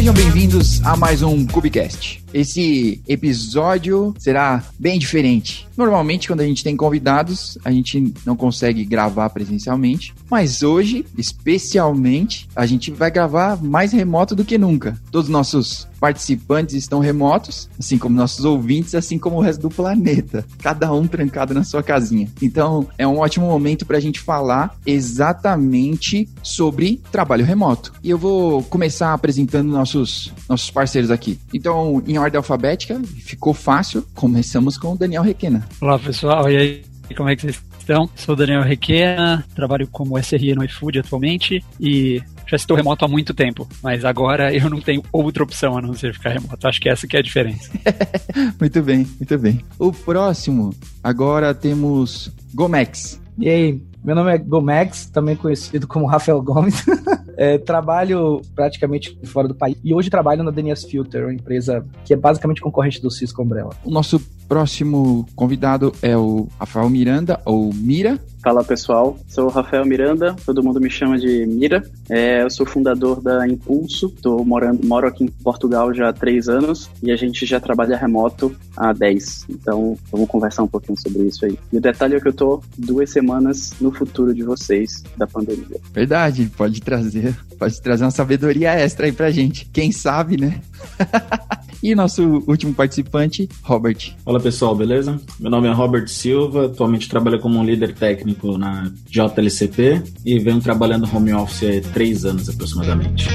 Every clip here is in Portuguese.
Sejam bem-vindos a mais um Cubicast. Esse episódio será bem diferente. Normalmente, quando a gente tem convidados, a gente não consegue gravar presencialmente, mas hoje, especialmente, a gente vai gravar mais remoto do que nunca. Todos os nossos participantes estão remotos, assim como nossos ouvintes, assim como o resto do planeta, cada um trancado na sua casinha. Então, é um ótimo momento para a gente falar exatamente sobre trabalho remoto. E eu vou começar apresentando nossos, nossos parceiros aqui. Então, em ordem alfabética, ficou fácil. Começamos com o Daniel Requena. Olá, pessoal. E aí, como é que vocês estão? Sou o Daniel Requena, trabalho como SRE no iFood atualmente e já estou remoto há muito tempo, mas agora eu não tenho outra opção a não ser ficar remoto. Acho que essa que é a diferença. muito bem, muito bem. O próximo, agora temos Gomex. E aí, meu nome é Gomex, também conhecido como Rafael Gomes. É, trabalho praticamente fora do país e hoje trabalho na DNS Filter, uma empresa que é basicamente concorrente do Cisco Umbrella. O nosso próximo convidado é o Rafael Miranda, ou Mira. Fala pessoal, sou o Rafael Miranda, todo mundo me chama de Mira. É, eu sou fundador da Impulso, tô morando, moro aqui em Portugal já há três anos e a gente já trabalha remoto há dez. Então vamos conversar um pouquinho sobre isso aí. E o detalhe é que eu tô duas semanas no futuro de vocês da pandemia. Verdade, pode trazer, pode trazer uma sabedoria extra aí pra gente. Quem sabe, né? E nosso último participante, Robert. Olá pessoal, beleza? Meu nome é Robert Silva, atualmente trabalho como um líder técnico na JLCP e venho trabalhando home office há três anos aproximadamente.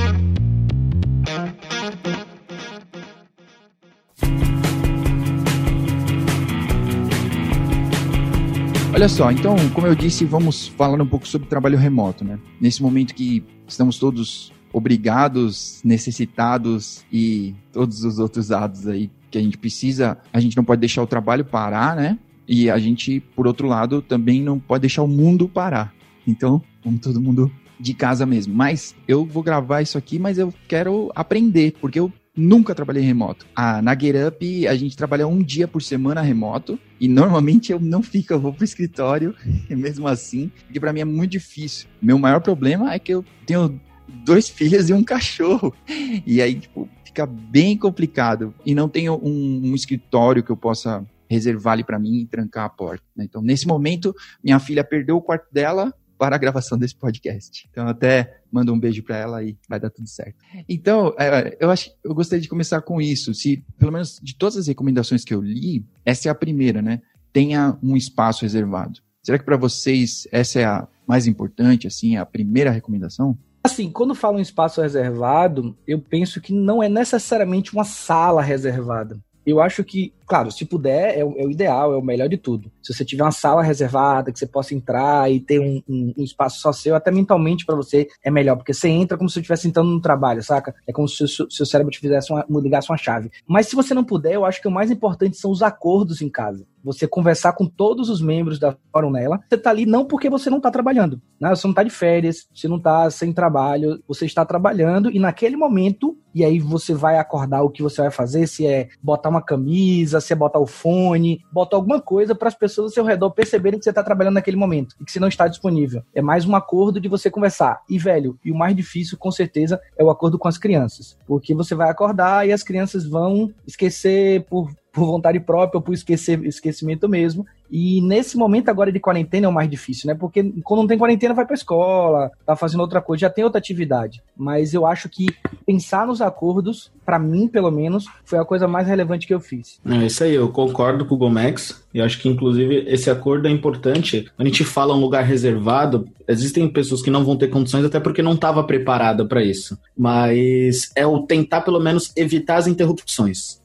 Olha só, então, como eu disse, vamos falar um pouco sobre trabalho remoto, né? Nesse momento que estamos todos obrigados, necessitados e todos os outros dados aí que a gente precisa, a gente não pode deixar o trabalho parar, né? E a gente, por outro lado, também não pode deixar o mundo parar. Então, vamos todo mundo de casa mesmo. Mas eu vou gravar isso aqui, mas eu quero aprender, porque eu nunca trabalhei remoto. Ah, na GetUp a gente trabalha um dia por semana remoto e normalmente eu não fico, eu vou pro escritório mesmo assim, porque para mim é muito difícil. Meu maior problema é que eu tenho dois filhos e um cachorro. E aí, tipo, fica bem complicado. E não tenho um, um escritório que eu possa reservar ali para mim e trancar a porta. Né? Então, nesse momento, minha filha perdeu o quarto dela para a gravação desse podcast. Então, até mando um beijo para ela e vai dar tudo certo. Então, é, eu acho, eu gostaria de começar com isso. Se, pelo menos, de todas as recomendações que eu li, essa é a primeira, né? Tenha um espaço reservado. Será que para vocês essa é a mais importante, assim, a primeira recomendação? Assim, quando falo em espaço reservado, eu penso que não é necessariamente uma sala reservada. Eu acho que, claro, se puder, é o, é o, ideal, é o melhor de tudo. Se você tiver uma sala reservada, que você possa entrar e ter um, um, um espaço só seu, até mentalmente para você é melhor, porque você entra como se você estivesse entrando no trabalho, saca? É como se o seu, seu cérebro te fizesse uma, ligasse uma chave. Mas se você não puder, eu acho que o mais importante são os acordos em casa você conversar com todos os membros da Coronela. Você está ali não porque você não está trabalhando, né? Você não está de férias, você não está sem trabalho, você está trabalhando e naquele momento, e aí você vai acordar o que você vai fazer, se é botar uma camisa, se é botar o fone, botar alguma coisa para as pessoas ao seu redor perceberem que você está trabalhando naquele momento e que você não está disponível. É mais um acordo de você conversar. E, velho, e o mais difícil, com certeza, é o acordo com as crianças. Porque você vai acordar e as crianças vão esquecer por por vontade própria ou por esquecer, esquecimento mesmo. E nesse momento agora de quarentena é o mais difícil, né? Porque quando não tem quarentena, vai pra escola, tá fazendo outra coisa, já tem outra atividade. Mas eu acho que pensar nos acordos, para mim, pelo menos, foi a coisa mais relevante que eu fiz. É isso aí, eu concordo com o Gomex. E acho que, inclusive, esse acordo é importante. Quando a gente fala um lugar reservado, existem pessoas que não vão ter condições, até porque não estava preparada para isso. Mas é o tentar, pelo menos, evitar as interrupções.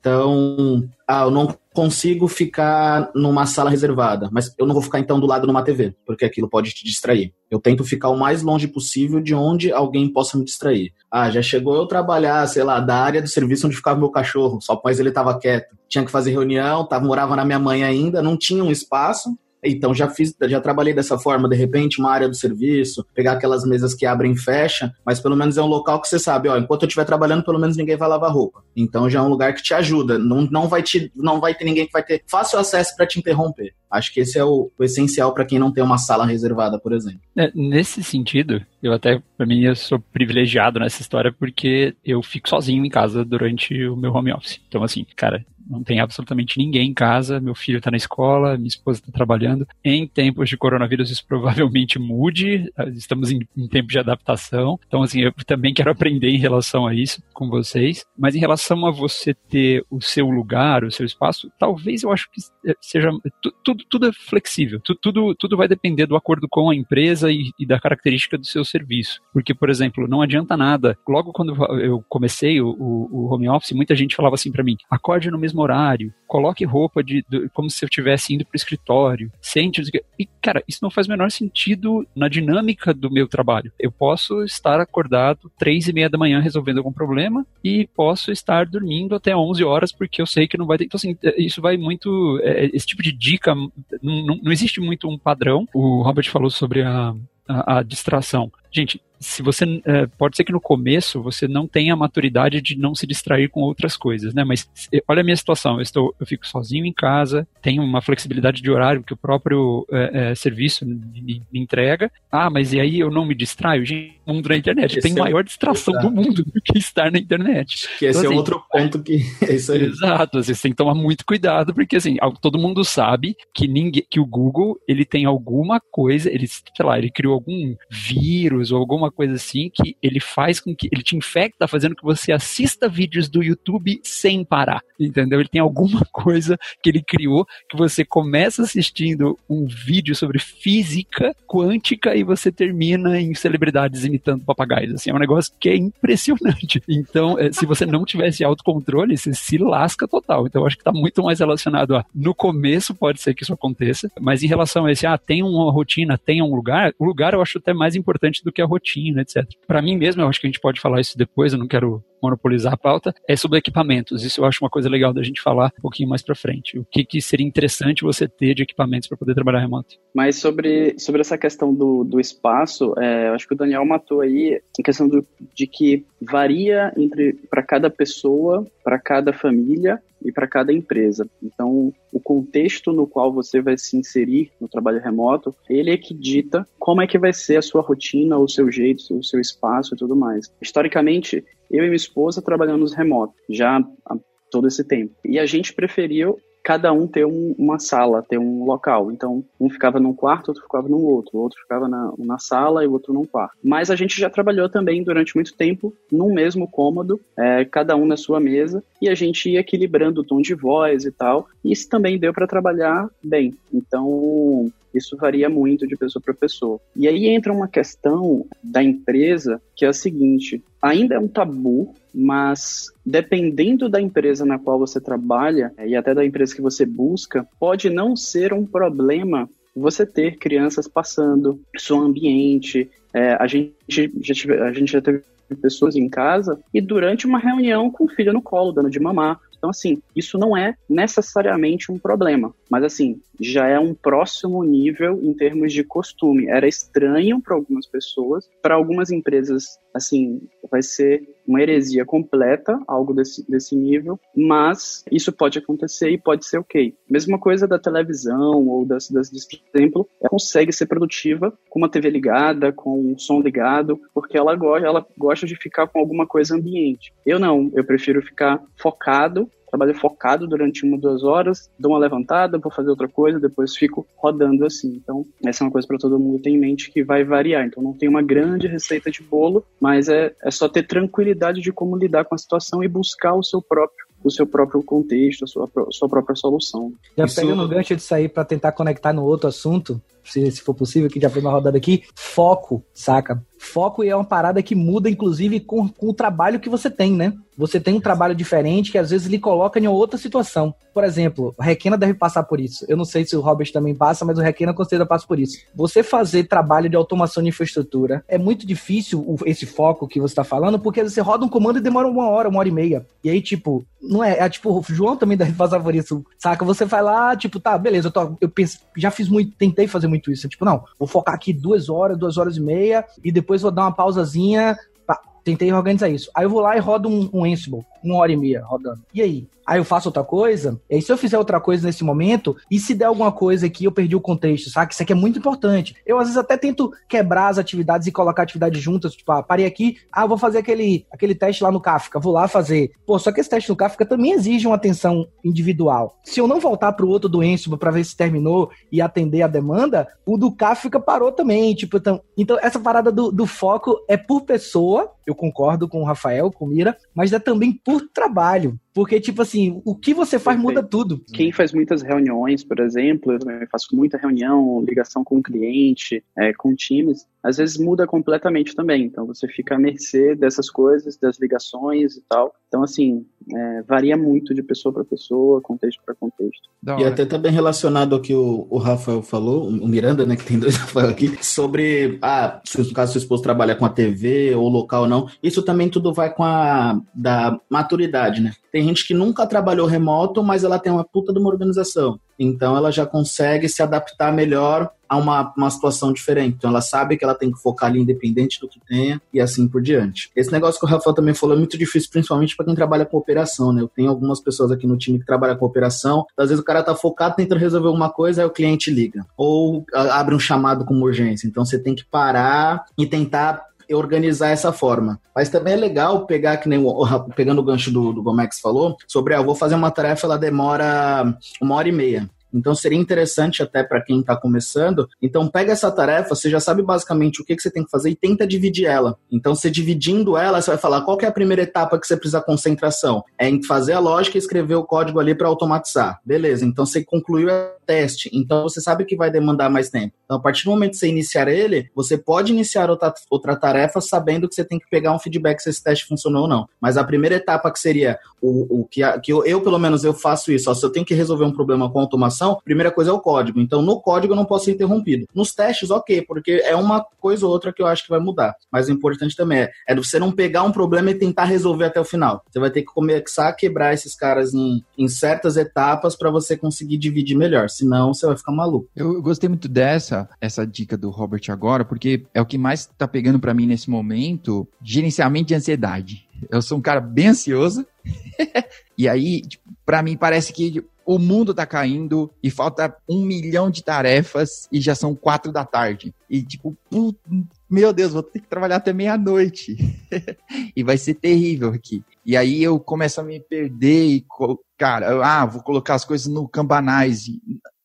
Então, ah, eu não consigo ficar numa sala reservada, mas eu não vou ficar então do lado de uma TV, porque aquilo pode te distrair. Eu tento ficar o mais longe possível de onde alguém possa me distrair. Ah, já chegou eu trabalhar, sei lá, da área do serviço onde ficava meu cachorro, só pois ele estava quieto. Tinha que fazer reunião, tava, morava na minha mãe ainda, não tinha um espaço, Então já fiz, já trabalhei dessa forma, de repente, uma área do serviço, pegar aquelas mesas que abrem e fecham, mas pelo menos é um local que você sabe, ó, enquanto eu estiver trabalhando, pelo menos ninguém vai lavar roupa. Então já é um lugar que te ajuda. Não, não, vai, te, não vai ter ninguém que vai ter fácil acesso para te interromper. Acho que esse é o, o essencial para quem não tem uma sala reservada, por exemplo. É, nesse sentido, eu até, para mim, eu sou privilegiado nessa história porque eu fico sozinho em casa durante o meu home office. Então, assim, cara, não tem absolutamente ninguém em casa, meu filho está na escola, minha esposa está trabalhando. Em tempos de coronavírus, isso provavelmente mude, estamos em, em tempo de adaptação. Então, assim, eu também quero aprender em relação a isso com vocês. Mas em relação a você ter o seu lugar, o seu espaço, talvez eu acho que seja. Tudo, tudo é flexível, tudo, tudo vai depender do acordo com a empresa e, e da característica do seu serviço. Porque, por exemplo, não adianta nada. Logo quando eu comecei o, o home office, muita gente falava assim para mim: acorde no mesmo mesmo horário, coloque roupa de, de como se eu estivesse indo para o escritório, sente. E, cara, isso não faz o menor sentido na dinâmica do meu trabalho. Eu posso estar acordado três e meia da manhã resolvendo algum problema e posso estar dormindo até 11 horas porque eu sei que não vai ter. Então, assim, é, isso vai muito. É, esse tipo de dica, não, não, não existe muito um padrão. O Robert falou sobre a, a, a distração. Gente, se você é, pode ser que no começo você não tenha a maturidade de não se distrair com outras coisas, né? Mas olha a minha situação, eu estou, eu fico sozinho em casa, tenho uma flexibilidade de horário que o próprio é, é, serviço me, me, entrega. Ah, mas e aí eu não me distraio? Gente, o mundo da internet esse tem é maior distração exato. do mundo do que estar na internet. Que esse então, é assim, outro ponto que é isso aí. Exato, você tem que tomar muito cuidado porque assim todo mundo sabe que ninguém, que o Google ele tem alguma coisa, ele sei lá, ele criou algum vírus ou alguma coisa assim que ele faz com que ele te infecta, fazendo que você assista vídeos do YouTube sem parar, entendeu? Ele tem alguma coisa que ele criou que você começa assistindo um vídeo sobre física quântica e você termina em celebridades imitando papagaios. Assim, é um negócio que é impressionante. Então, é, se você não tivesse autocontrole, você se lasca total. Então, acho que está muito mais relacionado a no começo pode ser que isso aconteça, mas em relação a esse, ah, tem uma rotina, tem um lugar, o lugar eu acho até mais importante do que a rotina etc. Para mim mesmo, eu acho que a gente pode falar isso depois, eu não quero monopolizar a pauta, é sobre equipamentos. Isso eu acho uma coisa legal da gente falar um pouquinho mais para frente. O que, que seria interessante você ter de equipamentos para poder trabalhar remoto? Mas sobre, sobre essa questão do, do espaço, é, eu acho que o Daniel matou aí a questão do, de que varia entre para cada pessoa, para cada família e para cada empresa. Então, o contexto no qual você vai se inserir no trabalho remoto, ele é que dita como é que vai ser a sua rotina, o seu jeito, o seu espaço e tudo mais. Historicamente, eu e minha esposa trabalhamos remoto já há todo esse tempo. E a gente preferiu cada um ter um, uma sala, ter um local. Então, um ficava num quarto, outro ficava no outro, o outro ficava na, na sala e o outro num quarto. Mas a gente já trabalhou também durante muito tempo num mesmo cômodo, é, cada um na sua mesa, e a gente ia equilibrando o tom de voz e tal. E isso também deu para trabalhar bem. Então, isso varia muito de pessoa para pessoa. E aí entra uma questão da empresa que é a seguinte: ainda é um tabu, mas dependendo da empresa na qual você trabalha e até da empresa que você busca, pode não ser um problema você ter crianças passando, seu ambiente. É, a, gente já tive, a gente já teve pessoas em casa e durante uma reunião com o filho no colo, dando de mamar. Então, assim, isso não é necessariamente um problema, mas, assim, já é um próximo nível em termos de costume. Era estranho para algumas pessoas, para algumas empresas, assim, vai ser uma heresia completa, algo desse, desse nível, mas isso pode acontecer e pode ser ok. Mesma coisa da televisão ou das, das por exemplo, ela consegue ser produtiva com uma TV ligada, com um som ligado, porque ela gosta, ela gosta de ficar com alguma coisa ambiente. Eu não, eu prefiro ficar focado trabalho focado durante uma, duas horas, dou uma levantada, vou fazer outra coisa, depois fico rodando assim. Então, essa é uma coisa para todo mundo ter em mente que vai variar. Então, não tem uma grande receita de bolo, mas é, é só ter tranquilidade de como lidar com a situação e buscar o seu próprio o seu próprio contexto, a sua, a sua própria solução. Já Isso... pegando o gancho de sair para tentar conectar no outro assunto, se, se for possível, que já fez uma rodada aqui, foco, saca? Foco é uma parada que muda, inclusive, com, com o trabalho que você tem, né? Você tem um trabalho diferente que às vezes lhe coloca em outra situação. Por exemplo, o Requena deve passar por isso. Eu não sei se o Robert também passa, mas o Requena com certeza passa por isso. Você fazer trabalho de automação de infraestrutura é muito difícil esse foco que você está falando, porque você roda um comando e demora uma hora, uma hora e meia. E aí, tipo, não é. é tipo, o João também deve passar por isso. Saca? Você vai lá, tipo, tá, beleza, eu, tô, eu penso, já fiz muito, tentei fazer muito isso. Tipo, não, vou focar aqui duas horas, duas horas e meia, e depois vou dar uma pausazinha. tentei organizar isso. Aí eu vou lá e rodo um, um Ansible, uma hora e meia rodando. E aí? Aí eu faço outra coisa, e aí se eu fizer outra coisa nesse momento, e se der alguma coisa aqui, eu perdi o contexto, sabe? Isso aqui é muito importante. Eu às vezes até tento quebrar as atividades e colocar atividades juntas, tipo, ah, parei aqui, ah, vou fazer aquele, aquele teste lá no Kafka, vou lá fazer. Pô, só que esse teste no Kafka também exige uma atenção individual. Se eu não voltar pro outro do para ver se terminou e atender a demanda, o do Kafka parou também, tipo, então, então essa parada do, do foco é por pessoa, eu concordo com o Rafael, com o Mira, mas é também por trabalho. Porque, tipo assim, o que você faz muda tudo. Quem faz muitas reuniões, por exemplo, eu faço muita reunião, ligação com o cliente, é, com times, às vezes muda completamente também. Então você fica à mercê dessas coisas, das ligações e tal. Então, assim, é, varia muito de pessoa para pessoa, contexto para contexto. E até tá bem relacionado ao que o, o, Rafael falou, o Miranda, né, que tem dois Rafael aqui, sobre, ah, se no caso seu esposo trabalha com a TV ou local ou não, isso também tudo vai com a da maturidade, né? Tem gente que nunca trabalhou remoto, mas ela tem uma puta de uma organização. Então ela já consegue se adaptar melhor a uma, uma situação diferente. Então ela sabe que ela tem que focar ali independente do que tenha e assim por diante. Esse negócio que o Rafael também falou é muito difícil, principalmente para quem trabalha com operação, né? Eu tenho algumas pessoas aqui no time que trabalham com operação. Às vezes o cara tá focado tentando resolver alguma coisa, aí o cliente liga. Ou abre um chamado com urgência. Então você tem que parar e tentar organizar essa forma. Mas também é legal pegar, que nem o, pegando o gancho do, do Gomex falou, sobre, ah, vou fazer uma tarefa, ela demora uma hora e meia. Então seria interessante até para quem está começando. Então pega essa tarefa, você já sabe basicamente o que, que você tem que fazer e tenta dividir ela. Então você dividindo ela, você vai falar qual é a primeira etapa que você precisa concentração. É em fazer a lógica e escrever o código ali para automatizar. Beleza, então você concluiu o teste. Então você sabe que vai demandar mais tempo. Então a partir do momento que você iniciar ele, você pode iniciar outra, outra tarefa sabendo que você tem que pegar um feedback se esse teste funcionou ou não. Mas a primeira etapa que seria o, o que, a, que eu, eu, pelo menos, eu faço isso. Ó, se eu tenho que resolver um problema com automação, primeira coisa é o código. Então, no código eu não posso ser interrompido. Nos testes, ok, porque é uma coisa ou outra que eu acho que vai mudar. Mas o importante também é, é você não pegar um problema e tentar resolver até o final. Você vai ter que começar a quebrar esses caras em, em certas etapas para você conseguir dividir melhor. Senão, você vai ficar maluco. Eu gostei muito dessa, essa dica do Robert agora, porque é o que mais tá pegando para mim nesse momento, gerenciamento de ansiedade. Eu sou um cara bem ansioso. e aí, tipo, para mim parece que o mundo tá caindo e falta um milhão de tarefas e já são quatro da tarde. E tipo, put... meu Deus, vou ter que trabalhar até meia-noite. e vai ser terrível aqui. E aí eu começo a me perder e, cara, ah, vou colocar as coisas no Cambanais.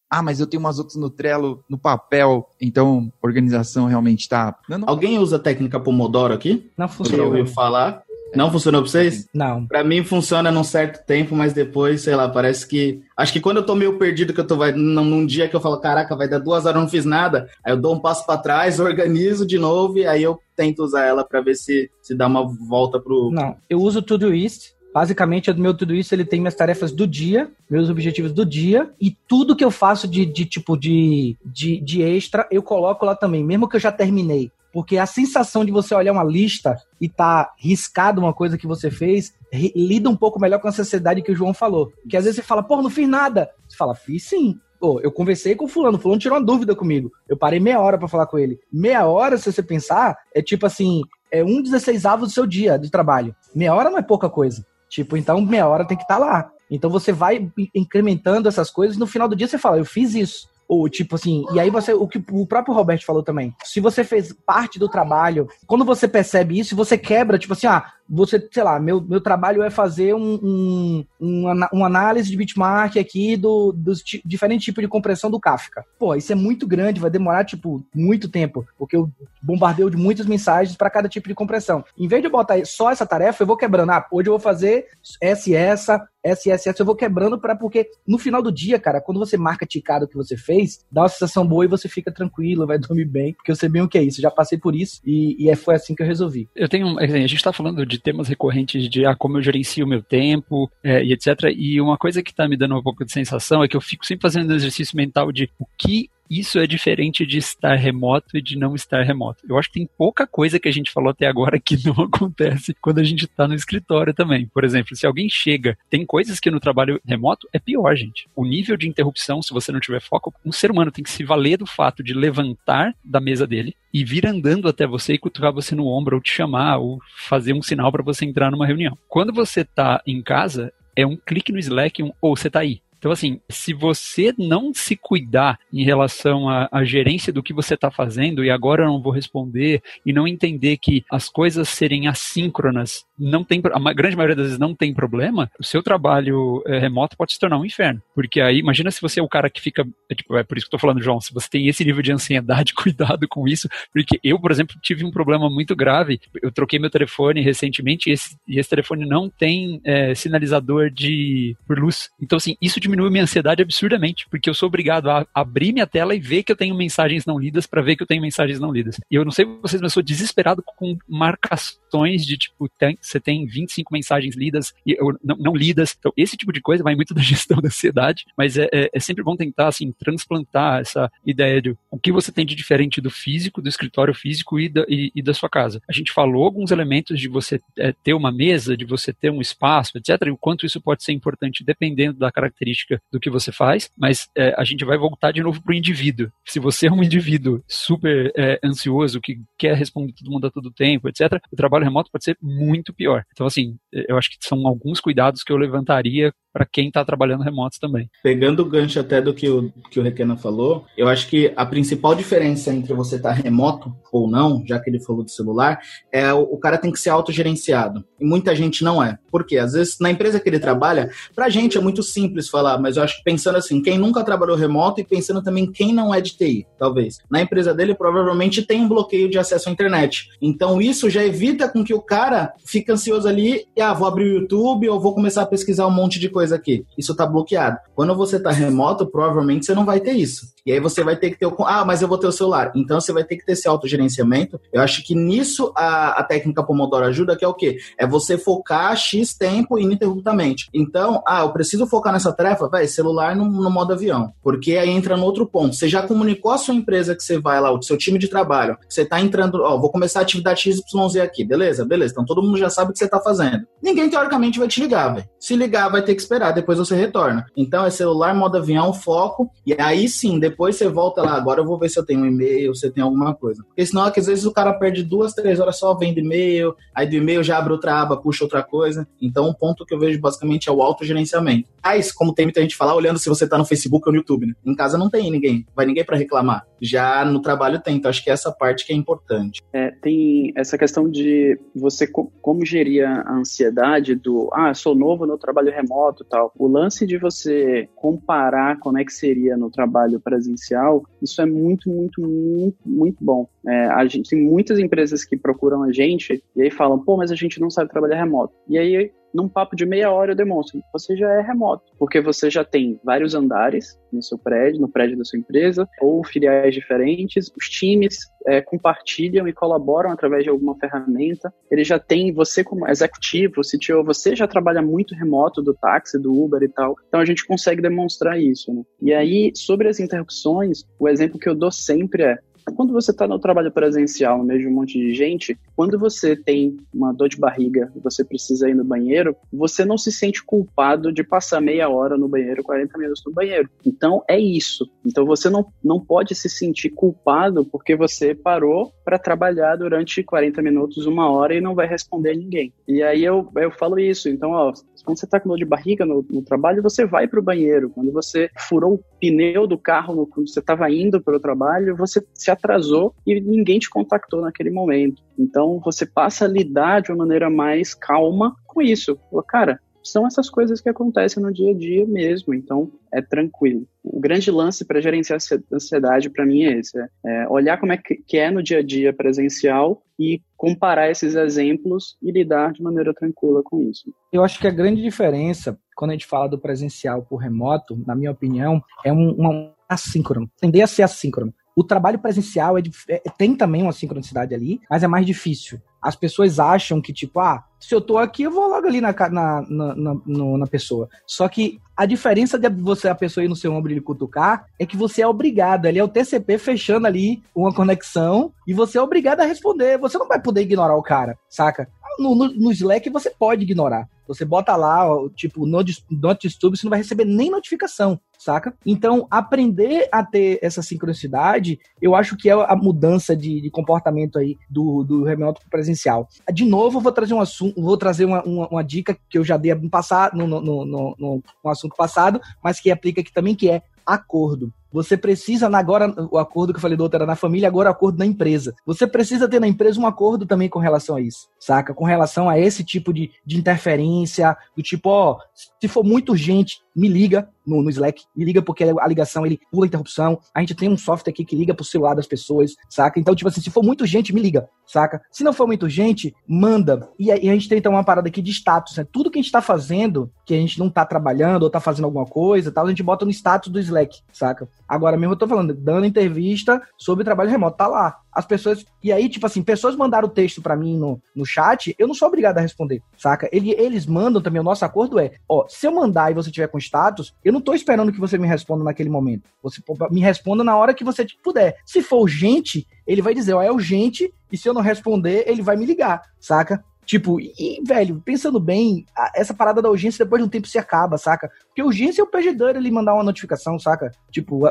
Ah, mas eu tenho umas outras no Trello, no papel. Então, organização realmente tá. Alguém usa a técnica Pomodoro aqui? Não funciona. Já ouviu falar? Não funcionou pra vocês? Não. Pra mim funciona num certo tempo, mas depois, sei lá, parece que. Acho que quando eu tô meio perdido, que eu tô vai, num, num dia que eu falo, caraca, vai dar duas horas, eu não fiz nada. Aí eu dou um passo para trás, organizo de novo e aí eu tento usar ela para ver se, se dá uma volta pro. Não, eu uso tudo isso. Basicamente, o meu tudo isso ele tem minhas tarefas do dia, meus objetivos do dia, e tudo que eu faço de, de tipo de, de, de extra, eu coloco lá também, mesmo que eu já terminei. Porque a sensação de você olhar uma lista e tá riscado uma coisa que você fez, lida um pouco melhor com a sociedade que o João falou. Que às vezes você fala, pô, não fiz nada. Você fala, fiz sim. Pô, eu conversei com o fulano, o fulano tirou uma dúvida comigo. Eu parei meia hora para falar com ele. Meia hora, se você pensar, é tipo assim, é um 16 avos do seu dia de trabalho. Meia hora não é pouca coisa. Tipo, então meia hora tem que estar tá lá. Então você vai incrementando essas coisas, no final do dia você fala, eu fiz isso. Ou tipo assim, e aí você, o que o próprio Roberto falou também, se você fez parte do trabalho, quando você percebe isso, você quebra, tipo assim, ah, você, sei lá, meu, meu trabalho é fazer um, um, um, um análise de bitmark aqui do, dos diferentes tipos de compressão do Kafka. Pô, isso é muito grande, vai demorar, tipo, muito tempo, porque eu bombardeio de muitas mensagens para cada tipo de compressão. Em vez de botar só essa tarefa, eu vou quebrando. Ah, hoje eu vou fazer essa e essa, SSS, eu vou quebrando para porque no final do dia, cara, quando você marca ticado o que você fez, dá uma sensação boa e você fica tranquilo, vai dormir bem, porque eu sei bem o que é isso, já passei por isso e, e é, foi assim que eu resolvi. Eu tenho, assim, a gente está falando de temas recorrentes de ah, como eu gerencio o meu tempo é, e etc. E uma coisa que está me dando um pouco de sensação é que eu fico sempre fazendo um exercício mental de o que isso é diferente de estar remoto e de não estar remoto. Eu acho que tem pouca coisa que a gente falou até agora que não acontece quando a gente está no escritório também. Por exemplo, se alguém chega, tem coisas que no trabalho remoto é pior, gente. O nível de interrupção, se você não tiver foco, um ser humano tem que se valer do fato de levantar da mesa dele e vir andando até você e cutucar você no ombro ou te chamar ou fazer um sinal para você entrar numa reunião. Quando você está em casa, é um clique no Slack, um, ou você está aí. Então, assim, se você não se cuidar em relação à, à gerência do que você está fazendo, e agora eu não vou responder, e não entender que as coisas serem assíncronas não tem, a grande maioria das vezes não tem problema, o seu trabalho é, remoto pode se tornar um inferno. Porque aí, imagina se você é o cara que fica, é, tipo, é por isso que eu tô falando, João, se você tem esse nível de ansiedade, cuidado com isso, porque eu, por exemplo, tive um problema muito grave, eu troquei meu telefone recentemente e esse, e esse telefone não tem é, sinalizador de por luz. Então, assim, isso diminui minha ansiedade absurdamente, porque eu sou obrigado a abrir minha tela e ver que eu tenho mensagens não lidas para ver que eu tenho mensagens não lidas. E eu não sei vocês, mas eu sou desesperado com marcações de, tipo, tem, você tem 25 mensagens lidas e não, não, lidas. Então, esse tipo de coisa vai muito da gestão da ansiedade, mas é, é, é, sempre bom tentar, assim, transplantar essa ideia de o que você tem de diferente do físico, do escritório físico e da, e, e da sua casa. A gente falou alguns elementos de você é, ter uma mesa, de você ter um espaço, etc., e o quanto isso pode ser importante dependendo da característica do que você faz, mas é, a gente vai voltar de novo para o indivíduo. Se você é um indivíduo super é, ansioso, que quer responder todo mundo a todo tempo, etc., o trabalho remoto pode ser muito pior. Então, assim, eu acho que são alguns cuidados que eu levantaria para quem está trabalhando remoto também. Pegando o gancho até do que o, que o Requena falou, eu acho que a principal diferença entre você estar tá remoto ou não, já que ele falou do celular, é o, o cara tem que ser autogerenciado. E muita gente não é. Por quê? Às vezes, na empresa que ele trabalha, pra gente é muito simples falar, mas eu acho que pensando assim, quem nunca trabalhou remoto e pensando também quem não é de TI, talvez. Na empresa dele, provavelmente tem um bloqueio de acesso à internet. Então, isso já evita com que o cara fique ansioso ali e, ah, vou abrir o YouTube ou vou começar a pesquisar um monte de coisa aqui. Isso está bloqueado. Quando você está remoto, provavelmente você não vai ter isso. E aí você vai ter que ter o. Ah, mas eu vou ter o celular. Então você vai ter que ter esse autogerenciamento. Eu acho que nisso a, a técnica Pomodoro ajuda, que é o quê? É você focar X tempo ininterruptamente. Então, ah, eu preciso focar nessa tarefa, vai, celular no, no modo avião. Porque aí entra no outro ponto. Você já comunicou a sua empresa que você vai lá, o seu time de trabalho, você está entrando, ó, vou começar a atividade XYZ aqui, beleza? Beleza. Então todo mundo já sabe o que você está fazendo. Ninguém, teoricamente, vai te ligar, velho. Se ligar, vai ter que esperar, depois você retorna. Então é celular, modo avião, foco, e aí sim, depois você volta lá, agora eu vou ver se eu tenho um e-mail, se eu tenho alguma coisa. Porque senão, é que às vezes o cara perde duas, três horas só vendo e-mail, aí do e-mail já abre outra aba, puxa outra coisa. Então, o um ponto que eu vejo basicamente é o autogerenciamento. Mas, como tem muita gente falar, olhando se você tá no Facebook ou no YouTube, né? Em casa não tem ninguém, vai ninguém para reclamar. Já no trabalho tem, então acho que essa parte que é importante. É, tem essa questão de você como gerir a ansiedade do, ah, sou novo no trabalho remoto tal. O lance de você comparar como é que seria no trabalho presencial presencial, isso é muito, muito, muito, muito bom. É, a gente tem muitas empresas que procuram a gente e aí falam, pô, mas a gente não sabe trabalhar remoto. E aí num papo de meia hora eu demonstro, você já é remoto, porque você já tem vários andares no seu prédio, no prédio da sua empresa, ou filiais diferentes, os times é, compartilham e colaboram através de alguma ferramenta, ele já tem você como executivo, CTO, você já trabalha muito remoto do táxi, do Uber e tal, então a gente consegue demonstrar isso, né? E aí, sobre as interrupções, o exemplo que eu dou sempre é, quando você está no trabalho presencial, no meio de um monte de gente, quando você tem uma dor de barriga você precisa ir no banheiro, você não se sente culpado de passar meia hora no banheiro, 40 minutos no banheiro. Então é isso. Então você não, não pode se sentir culpado porque você parou para trabalhar durante 40 minutos, uma hora e não vai responder ninguém. E aí eu, eu falo isso. Então, ó, quando você está com dor de barriga no, no trabalho, você vai para o banheiro. Quando você furou o pneu do carro no, quando você estava indo para o trabalho, você se atrasou e ninguém te contactou naquele momento. Então você passa a lidar de uma maneira mais calma com isso. Cara, são essas coisas que acontecem no dia a dia mesmo, então é tranquilo. O grande lance para gerenciar a ansiedade para mim é esse, é olhar como é que é no dia a dia presencial e comparar esses exemplos e lidar de maneira tranquila com isso. Eu acho que a grande diferença quando a gente fala do presencial por remoto, na minha opinião, é um, um assíncrono. Tender a ser assíncrono. O trabalho presencial é, é, tem também uma sincronicidade ali, mas é mais difícil as pessoas acham que, tipo, ah, se eu tô aqui, eu vou logo ali na, na, na, na, na pessoa. Só que a diferença de você, a pessoa ir no seu ombro e cutucar, é que você é obrigado. Ali é o TCP fechando ali uma conexão e você é obrigado a responder. Você não vai poder ignorar o cara, saca? No, no, no Slack você pode ignorar. Você bota lá, tipo, no not disturb, você não vai receber nem notificação, saca? Então, aprender a ter essa sincronicidade, eu acho que é a mudança de, de comportamento aí do, do remoto presencial. De novo, eu vou trazer um assunto, vou trazer uma, uma, uma dica que eu já dei no passado, no, no, no, no, no assunto passado, mas que aplica aqui também, que é acordo. Você precisa, agora, o acordo que eu falei do outro era na família, agora o acordo na empresa. Você precisa ter na empresa um acordo também com relação a isso, saca? Com relação a esse tipo de, de interferência, do tipo, ó, se for muito urgente, me liga no, no, Slack, me liga porque a ligação ele pula a interrupção. A gente tem um software aqui que liga pro celular das pessoas, saca? Então, tipo assim, se for muito urgente, me liga, saca? Se não for muito urgente, manda. E, e a gente tem então uma parada aqui de status, né? Tudo que a gente tá fazendo, que a gente não tá trabalhando ou tá fazendo alguma coisa, tal, a gente bota no status do Slack, saca? Agora mesmo eu tô falando, dando entrevista sobre trabalho remoto, tá lá as pessoas. E aí, tipo assim, pessoas mandaram o texto para mim no, no chat, eu não sou obrigado a responder, saca? Ele, eles mandam também, o nosso acordo é: ó, se eu mandar e você tiver com status, eu não tô esperando que você me responda naquele momento. Você me responda na hora que você puder. Se for urgente, ele vai dizer, ó, é urgente, e se eu não responder, ele vai me ligar, saca? Tipo, e, velho, pensando bem, essa parada da urgência depois de um tempo se acaba, saca? Porque urgência é o perdedor ele mandar uma notificação, saca? Tipo,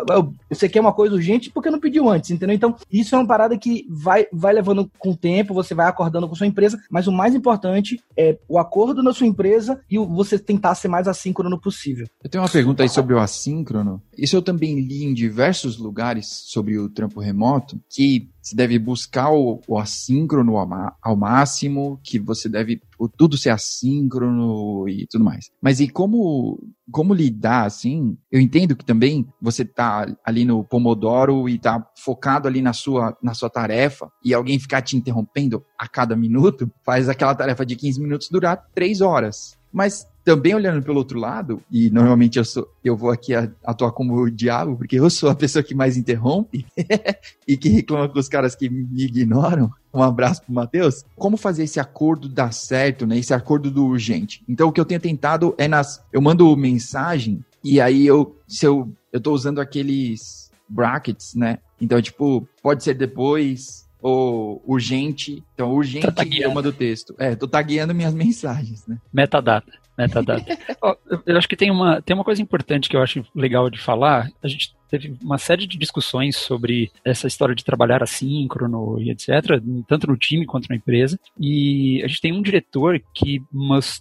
você quer uma coisa urgente porque não pediu antes, entendeu? Então, isso é uma parada que vai, vai levando com o tempo, você vai acordando com sua empresa, mas o mais importante é o acordo na sua empresa e você tentar ser mais assíncrono possível. Eu tenho uma pergunta aí sobre o assíncrono. Isso eu também li em diversos lugares sobre o trampo remoto, que você deve buscar o, o assíncrono ao, ao, máximo, que você deve tudo ser assíncrono e tudo mais. Mas e como como lidar assim? Eu entendo que também você tá ali no Pomodoro e tá focado ali na sua na sua tarefa e alguém ficar te interrompendo a cada minuto, faz aquela tarefa de 15 minutos durar 3 horas. Mas também olhando pelo outro lado, e normalmente eu, sou, eu vou aqui atuar como o diabo, porque eu sou a pessoa que mais interrompe e que reclama com os caras que me ignoram. Um abraço pro Matheus. Como fazer esse acordo dar certo, né? Esse acordo do urgente. Então, o que eu tenho tentado é nas. Eu mando mensagem e aí eu. Se eu, eu tô usando aqueles brackets, né? Então, tipo, pode ser depois, ou urgente. Então, urgente tá eu mando o texto. É, tô tagueando minhas mensagens, né? Metadata metadata. oh, eu acho que tem uma, tem uma coisa importante que eu acho legal de falar. A gente teve uma série de discussões sobre essa história de trabalhar assíncrono e etc., tanto no time quanto na empresa. E a gente tem um diretor que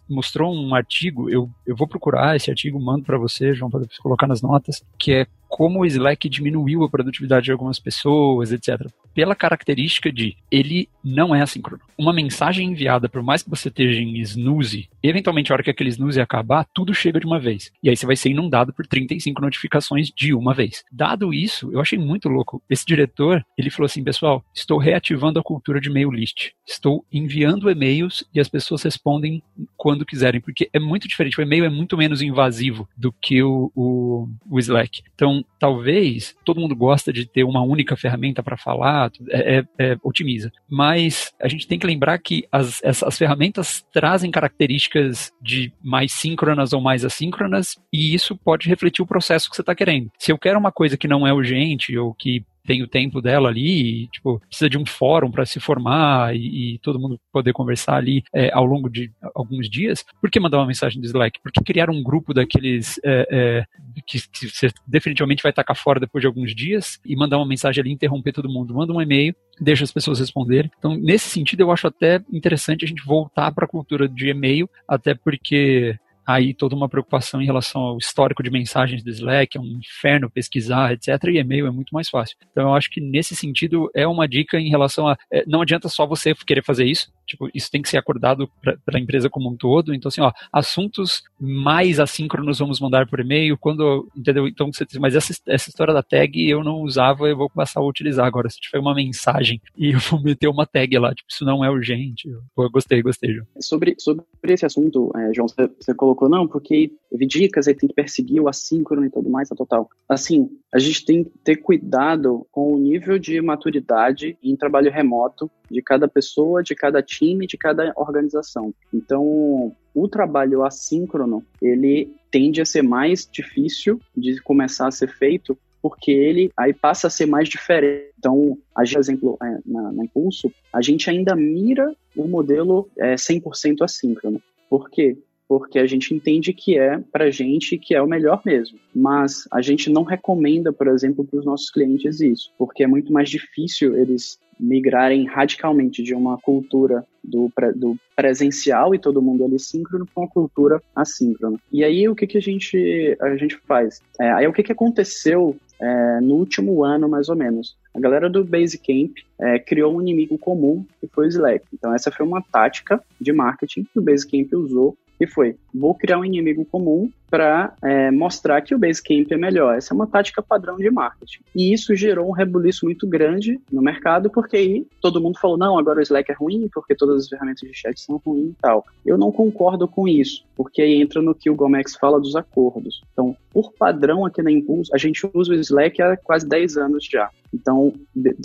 mostrou um artigo, eu, eu vou procurar esse artigo, mando para você, João, para colocar nas notas, que é como o Slack diminuiu a produtividade de algumas pessoas, etc. Pela característica de ele não é assíncrono. Uma mensagem enviada, por mais que você esteja em snooze, eventualmente a hora que aquele snooze acabar, tudo chega de uma vez. E aí você vai ser inundado por 35 notificações de uma vez. Dado isso, eu achei muito louco. Esse diretor, ele falou assim, pessoal, estou reativando a cultura de mail list. Estou enviando e-mails e as pessoas respondem quando quiserem, porque é muito diferente. O e-mail é muito menos invasivo do que o, o, o Slack. Então, talvez todo mundo gosta de ter uma única ferramenta para falar, é, é, é, otimiza. Mas a gente tem que lembrar que as, essas ferramentas trazem características de mais síncronas ou mais assíncronas, e isso pode refletir o processo que você está querendo. Se eu quero uma coisa que não é urgente ou que tem o tempo dela ali, e, tipo, precisa de um fórum para se formar e, e, todo mundo poder conversar ali é, ao longo de alguns dias, por que mandar uma mensagem do Slack? Por que criar um grupo daqueles é, é, que, que, você definitivamente vai tacar fora depois de alguns dias e mandar uma mensagem ali, interromper todo mundo? Manda um e-mail, deixa as pessoas responderem. Então, nesse sentido, eu acho até interessante a gente voltar para a cultura de e-mail, até porque aí toda uma preocupação em relação ao histórico de mensagens do Slack, é um inferno pesquisar, etc. E e-mail é muito mais fácil. Então eu acho que nesse sentido é uma dica em relação a é, não adianta só você querer fazer isso, tipo, isso tem que ser acordado para a empresa como um todo. Então, assim, ó, assuntos mais assíncronos vamos mandar por e-mail, quando, entendeu? Então, você, mas essa, essa história da tag eu não usava, eu vou passar a utilizar agora. Se tiver uma mensagem e eu vou meter uma tag lá, tipo, isso não é urgente. Eu, gostei, gostei, João. Sobre, sobre esse assunto, é, João, você, colocou, não, porque vi dicas, aí tem que perseguir o assíncrono e tudo mais, a total. Assim, a gente tem que ter cuidado com o nível de maturidade em trabalho remoto de cada pessoa, de cada time, de cada organização. Então, o trabalho assíncrono, ele tende a ser mais difícil de começar a ser feito porque ele aí passa a ser mais diferente. Então, a gente, por exemplo, é, na, na Impulso, a gente ainda mira o modelo é, 100% assíncrono. Por quê? Porque a gente entende que é para gente que é o melhor mesmo. Mas a gente não recomenda, por exemplo, para os nossos clientes isso, porque é muito mais difícil eles migrarem radicalmente de uma cultura do, do presencial e todo mundo ali síncrono para uma cultura assíncrona. E aí o que, que a, gente, a gente faz? É, aí o que, que aconteceu é, no último ano, mais ou menos? A galera do Basecamp é, criou um inimigo comum, que foi o Slack. Então essa foi uma tática de marketing que o Basecamp usou que foi, vou criar um inimigo comum para é, mostrar que o Basecamp é melhor. Essa é uma tática padrão de marketing. E isso gerou um rebuliço muito grande no mercado, porque aí todo mundo falou, não, agora o Slack é ruim, porque todas as ferramentas de chat são ruins e tal. Eu não concordo com isso, porque aí entra no que o Gomex fala dos acordos. Então, por padrão aqui na Impulse, a gente usa o Slack há quase 10 anos já. Então,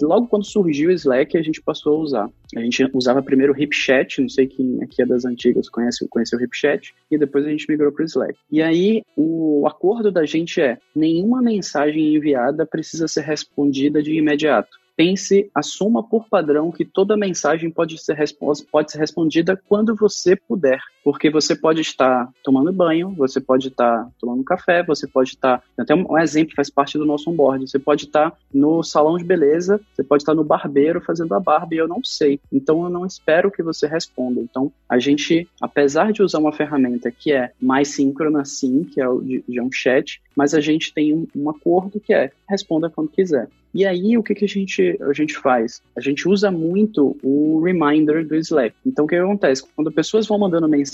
logo quando surgiu o Slack, a gente passou a usar. A gente usava primeiro o HipChat, não sei quem aqui é das antigas conhece, conhece o HipChat, e depois a gente migrou para o Slack. E aí aí o acordo da gente é: nenhuma mensagem enviada precisa ser respondida de imediato. Pense, assuma por padrão que toda mensagem pode ser, pode ser respondida quando você puder, porque você pode estar tomando banho, você pode estar tomando café, você pode estar, até um exemplo faz parte do nosso onboard, você pode estar no salão de beleza, você pode estar no barbeiro fazendo a barba e eu não sei, então eu não espero que você responda. Então a gente, apesar de usar uma ferramenta que é mais síncrona sim, que é o de, de um chat, mas a gente tem um, um acordo que é responda quando quiser. E aí, o que, que a, gente, a gente faz? A gente usa muito o reminder do Slack. Então, o que acontece? Quando pessoas vão mandando mensagem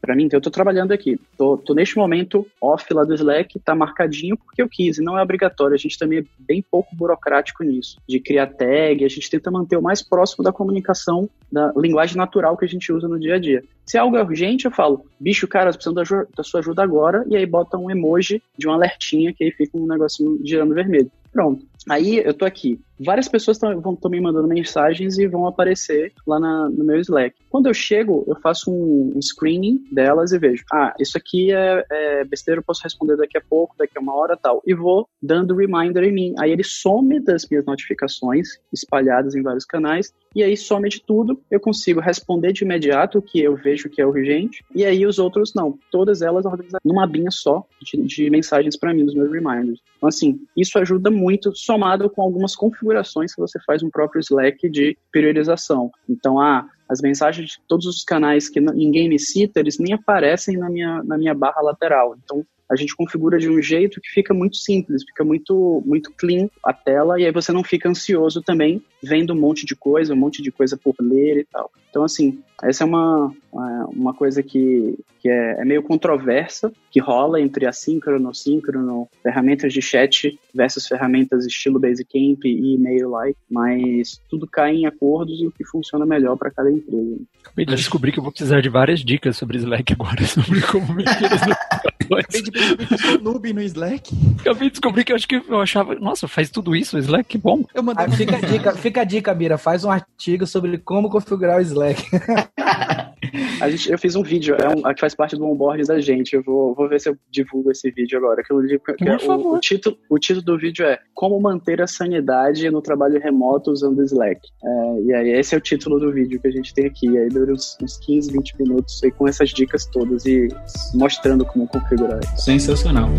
para mim, então eu estou trabalhando aqui, tô, tô, neste momento off lá do Slack, tá marcadinho porque eu quis, e não é obrigatório. A gente também é bem pouco burocrático nisso, de criar tag, a gente tenta manter o mais próximo da comunicação, da linguagem natural que a gente usa no dia a dia. Se algo é urgente, eu falo, bicho, cara, precisando da, da sua ajuda agora, e aí bota um emoji de um alertinha que aí fica um negocinho girando vermelho. Pronto. Aí eu tô aqui. Várias pessoas estão me mandando mensagens e vão aparecer lá na, no meu Slack. Quando eu chego, eu faço um, um screening delas e vejo, ah, isso aqui é, é, besteira, eu posso responder daqui a pouco, daqui a uma hora tal. E vou dando reminder em mim. Aí ele some das minhas notificações espalhadas em vários canais e aí some de tudo. Eu consigo responder de imediato o que eu vejo que é urgente e aí os outros não. Todas elas organizadas numa abinha só de, de mensagens para mim, dos meus reminders. Então, assim, isso ajuda muito, somado com algumas configurações que você faz no próprio Slack de priorização. Então, ah, as mensagens de todos os canais que ninguém me cita, eles nem aparecem na minha, na minha barra lateral. Então, a gente configura de um jeito que fica muito simples, fica muito, muito clean a tela, e aí você não fica ansioso também vendo um monte de coisa, um monte de coisa por ler e tal. Então, assim, essa é uma, uma coisa que, que é, é meio controversa, que rola entre assíncrono, síncrono, ferramentas de chat versus ferramentas estilo Basecamp e e-mail-like, mas tudo cai em acordos e o que funciona melhor para cada empresa. Acabei de descobrir que eu vou precisar de várias dicas sobre Slack agora, sobre como mexer as Acabei de perceber que eu sou noob no Slack. Acabei de descobrir que eu acho que eu achava, nossa, faz tudo isso, Slack, que bom. Eu mandei... ah, fica, a dica, fica a dica, Bira, faz um artigo sobre como configurar o Slack. a gente, eu fiz um vídeo, é um, que faz parte do onboard da gente. Eu vou, vou ver se eu divulgo esse vídeo agora. Que eu, que é, o, o, título, o título do vídeo é Como manter a sanidade no trabalho remoto usando Slack. É, e aí, esse é o título do vídeo que a gente tem aqui. E aí dura uns, uns 15, 20 minutos aí, com essas dicas todas e mostrando como configurar. Sensacional.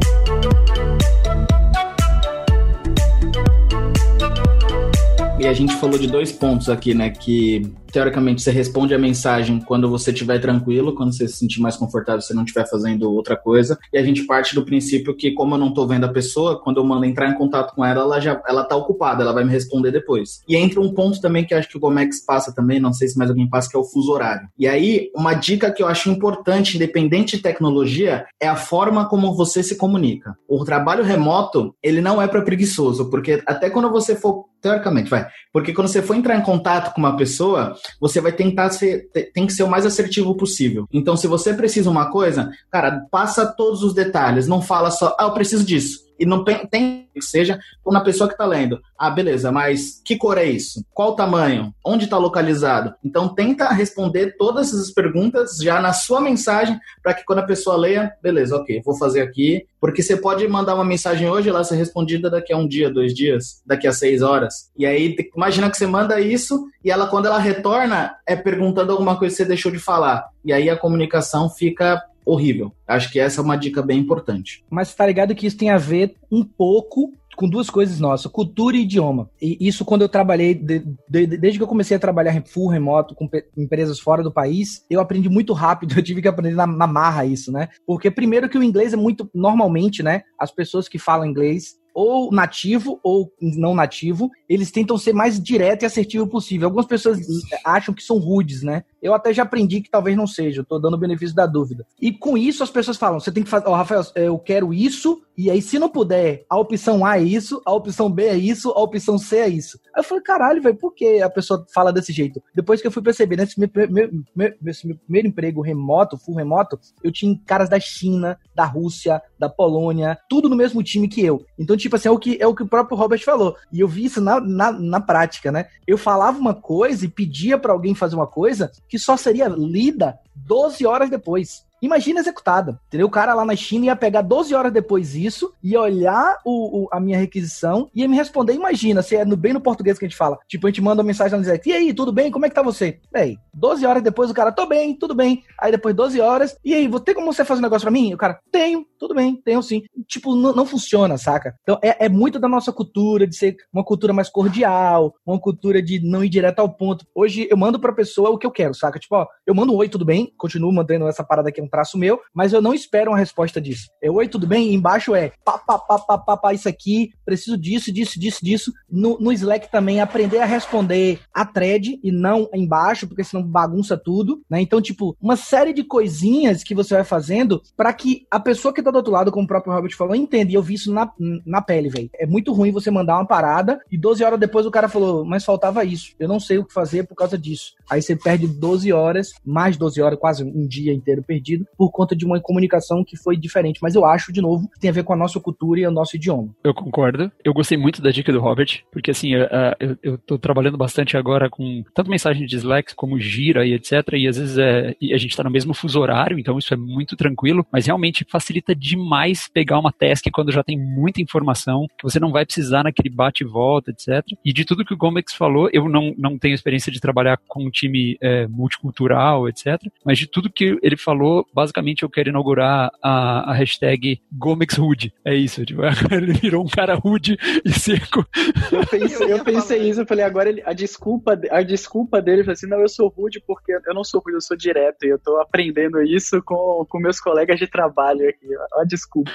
E a gente falou de dois pontos aqui, né? Que teoricamente, você responde a mensagem quando você estiver tranquilo, quando você se sentir mais confortável, você não estiver fazendo outra coisa. E a gente parte do princípio que, como eu não tô vendo a pessoa, quando eu mando entrar em contato com ela, ela já ela tá ocupada, ela vai me responder depois. E entra um ponto também que acho que o Gomex passa também, não sei se mais alguém passa, que é o fuso horário. E aí, uma dica que eu acho importante, independente de tecnologia, é a forma como você se comunica. O trabalho remoto, ele não é para preguiçoso, porque até quando você for teoricamente, vai. Porque quando você for entrar em contato com uma pessoa, você vai tentar ser, tem que ser o mais assertivo possível. Então, se você precisa uma coisa, cara, passa todos os detalhes, não fala só, ah, eu preciso disso e não tem que seja na pessoa que está lendo. Ah, beleza, mas que cor é isso? Qual o tamanho? Onde está localizado? Então tenta responder todas essas perguntas já na sua mensagem para que quando a pessoa leia, beleza, ok, vou fazer aqui, porque você pode mandar uma mensagem hoje e ela ser respondida daqui a um dia, dois dias, daqui a seis horas. E aí imagina que você manda isso e ela quando ela retorna é perguntando alguma coisa que você deixou de falar. E aí a comunicação fica horrível. Acho que essa é uma dica bem importante. Mas tá ligado que isso tem a ver um pouco com duas coisas nossas, cultura e idioma. E isso quando eu trabalhei, de, de, desde que eu comecei a trabalhar full remoto com empresas fora do país, eu aprendi muito rápido, eu tive que aprender na, na marra isso, né? Porque primeiro que o inglês é muito, normalmente, né, as pessoas que falam inglês, ou nativo ou não nativo, eles tentam ser mais direto e assertivo possível. Algumas pessoas acham que são rudes, né? Eu até já aprendi que talvez não seja, eu tô dando o benefício da dúvida. E com isso as pessoas falam, você tem que fazer, ó, oh, Rafael, eu quero isso, e aí se não puder, a opção A é isso, a opção B é isso, a opção C é isso. Aí eu falei, caralho, velho, por que a pessoa fala desse jeito? Depois que eu fui perceber, nesse meu, meu, meu, meu primeiro emprego remoto, full remoto, eu tinha caras da China, da Rússia, da Polônia, tudo no mesmo time que eu. Então, tipo assim, é o que, é o, que o próprio Robert falou. E eu vi isso na, na, na prática, né? Eu falava uma coisa e pedia para alguém fazer uma coisa que só seria lida 12 horas depois. Imagina executada. Entendeu? O cara lá na China ia pegar 12 horas depois isso, ia olhar o, o, a minha requisição e ia me responder. Imagina, se é no, bem no português que a gente fala. Tipo, a gente manda uma mensagem direct. E aí, tudo bem? Como é que tá você? Bem, 12 horas depois o cara, tô bem, tudo bem. Aí depois 12 horas. E aí, vou ter como você fazer um negócio pra mim? O cara, tenho, tudo bem, tenho sim. Tipo, não funciona, saca? Então é, é muito da nossa cultura de ser uma cultura mais cordial, uma cultura de não ir direto ao ponto. Hoje eu mando pra pessoa o que eu quero, saca? Tipo, ó, eu mando um oi, tudo bem, continuo mantendo essa parada aqui um traço meu, mas eu não espero uma resposta disso. É oi, tudo bem? embaixo é pá, pá, pá, pá, pá, pá, isso aqui, preciso disso, disso, disso, disso. No, no Slack também, aprender a responder a thread e não embaixo, porque senão bagunça tudo, né? Então, tipo, uma série de coisinhas que você vai fazendo para que a pessoa que tá do outro lado, como o próprio Robert falou, entenda. E eu vi isso na, na pele, velho. É muito ruim você mandar uma parada e 12 horas depois o cara falou, mas faltava isso. Eu não sei o que fazer por causa disso. Aí você perde 12 horas, mais 12 horas, quase um dia inteiro perdido, por conta de uma comunicação que foi diferente. Mas eu acho, de novo, que tem a ver com a nossa cultura e o nosso idioma. Eu concordo. Eu gostei muito da dica do Robert, porque assim, eu, eu, eu tô trabalhando bastante agora com tanto mensagem de Slack como Gira e etc. E às vezes é, a gente tá no mesmo fuso horário, então isso é muito tranquilo, mas realmente facilita demais pegar uma task quando já tem muita informação, que você não vai precisar naquele bate e volta, etc. E de tudo que o Gomex falou, eu não, não tenho experiência de trabalhar com um time é, multicultural, etc. Mas de tudo que ele falou, basicamente eu quero inaugurar a, a hashtag GomexHood. É isso, tipo, ele virou um cara rude e seco. Eu pensei, eu pensei isso, eu falei, agora ele, a desculpa, a desculpa dele foi assim, não, eu sou rude porque eu não sou rude, eu sou direto e eu tô aprendendo isso com, com meus colegas de trabalho aqui. Ó, a desculpa.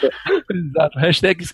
Exato, hashtag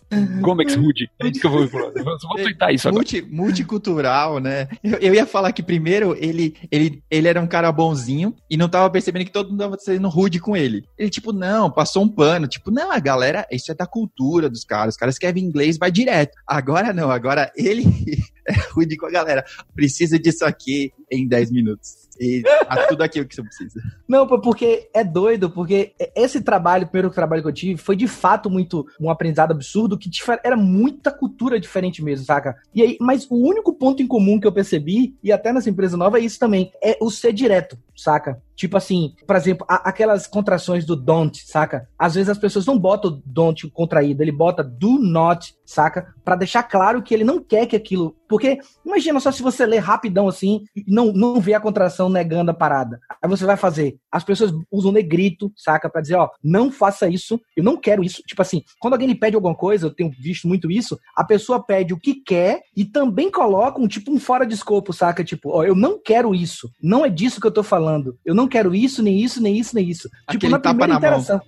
GomexHood. É isso que eu vou falar. Eu vou twittar isso agora. Multi, multicultural, né? Eu, eu, ia falar que primeiro ele, ele, ele era um cara bonzinho e não tava percebendo que todo mundo tava sendo rude com ele. Ele, tipo, não, passou um pano. Tipo, não, a galera, isso é da cultura dos caras. Os caras querem inglês, vai direto. Agora não, agora ele é rude com a galera. Precisa disso aqui em 10 minutos. E tá tudo aquilo que você precisa. Não, porque é doido, porque esse trabalho, o primeiro trabalho que eu tive, foi de fato muito um aprendizado absurdo, que era muita cultura diferente mesmo, saca? E aí, mas o único ponto em comum que eu percebi, e até nessa empresa nova, é isso também, é o ser direto, saca? Tipo assim, por exemplo, a, aquelas contrações do don't, saca? Às vezes as pessoas não botam don't contraído, ele bota do not saca? Para deixar claro que ele não quer que aquilo. Porque imagina só se você ler rapidão assim e não, não vê a contração negando a parada. Aí você vai fazer. As pessoas usam negrito, saca? Pra dizer, ó, não faça isso, eu não quero isso. Tipo assim, quando alguém lhe pede alguma coisa, eu tenho visto muito isso, a pessoa pede o que quer e também coloca um tipo um fora de escopo, saca? Tipo, ó, eu não quero isso. Não é disso que eu tô falando. Eu não quero isso, nem isso, nem isso, nem isso. Aquele tipo, na tapa primeira na interação.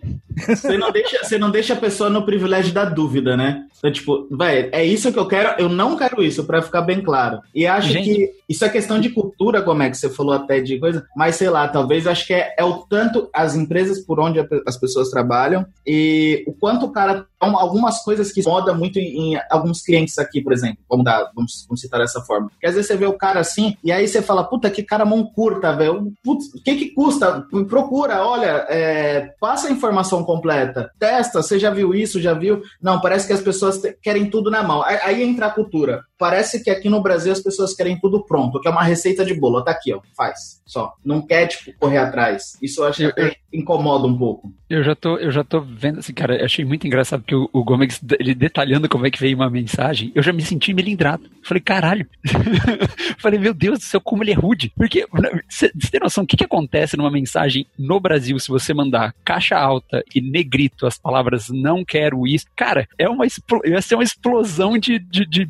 Você não, deixa, você não deixa a pessoa no privilégio da dúvida, né? É tipo, velho, é isso que eu quero, eu não quero isso, pra ficar bem claro. E acho Gente. que isso é questão de cultura, como é que você falou até de coisa, mas sei lá, talvez acho que é, é o tanto as empresas por onde a as pessoas trabalham e o quanto o cara. Um- Algumas coisas que moda muito em, em alguns clientes aqui, por exemplo. Vamos, dar, vamos, vamos citar dessa forma. Porque às vezes você vê o cara assim, e aí você fala, puta, que cara mão curta, velho. Putz, o que que custa? Procura, olha, é, passa a informação completa. Testa, você já viu isso, já viu? Não, parece que as pessoas querem tudo na mão. Aí, aí entra a cultura. Parece que aqui no Brasil as pessoas querem tudo pronto, que é uma receita de bolo. Tá aqui, ó, faz, só. Não quer, tipo, correr atrás. Isso eu acho que Eu- até incomoda um pouco. Eu já tô, eu já tô vendo assim, cara, eu achei muito engraçado que o, o Gomes, ele detalhando como é que veio uma mensagem, eu já me senti melindrado. Falei, caralho. Falei, meu Deus do céu, como ele é rude. Porque, você tem noção, o que, que acontece numa mensagem no Brasil se você mandar caixa alta e negrito as palavras não quero isso? Cara, é uma, ia ser uma explosão de, de, de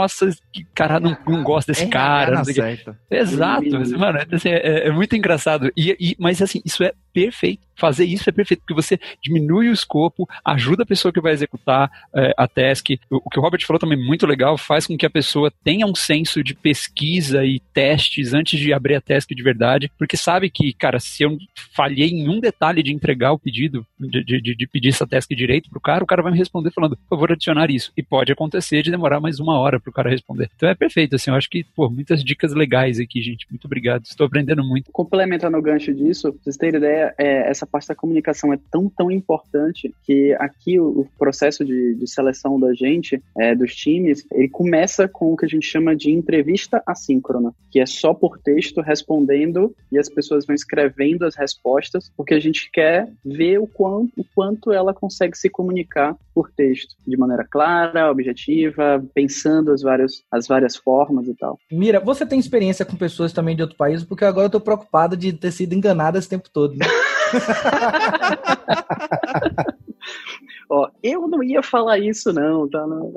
nossa, que cara não, não gosta desse RH cara. na Não sei. Exato, mano, é, assim, é- é muito engraçado. E, e- mas assim, isso é perfeito. Fazer isso é perfeito, porque você diminui o escopo, ajuda a pessoa que vai executar é, a task. O, o que o Robert falou também muito legal, faz com que a pessoa tenha um senso de pesquisa e testes antes de abrir a task de verdade, porque sabe que, cara, se eu falhei em um detalhe de entregar o pedido, de, de- de- pedir essa task direito pro cara, o cara vai me responder falando, por favor, adicionar isso. E pode acontecer de demorar mais uma hora pro cara responder. Então é perfeito, assim, eu acho que, pô, muitas dicas legais aqui, gente. Muito obrigado. Estou aprendendo muito. Complementando o gancho disso, vocês terem ideia, é, essa parte da comunicação é tão, tão importante que aqui o, o processo de, de seleção da gente, é, dos times, ele começa com o que a gente chama de entrevista assíncrona, que é só por texto respondendo e as pessoas vão escrevendo as respostas, porque a gente quer ver o quanto, o quanto ela consegue se comunicar por texto, de maneira clara, objetiva, pensando as várias, as várias formas e tal. Mira, você tem experiência com pessoas também de outro país? Porque agora eu tô preocupado de ter sido enganado esse tempo todo. né? Ó, eu não ia falar isso não, tá? Não.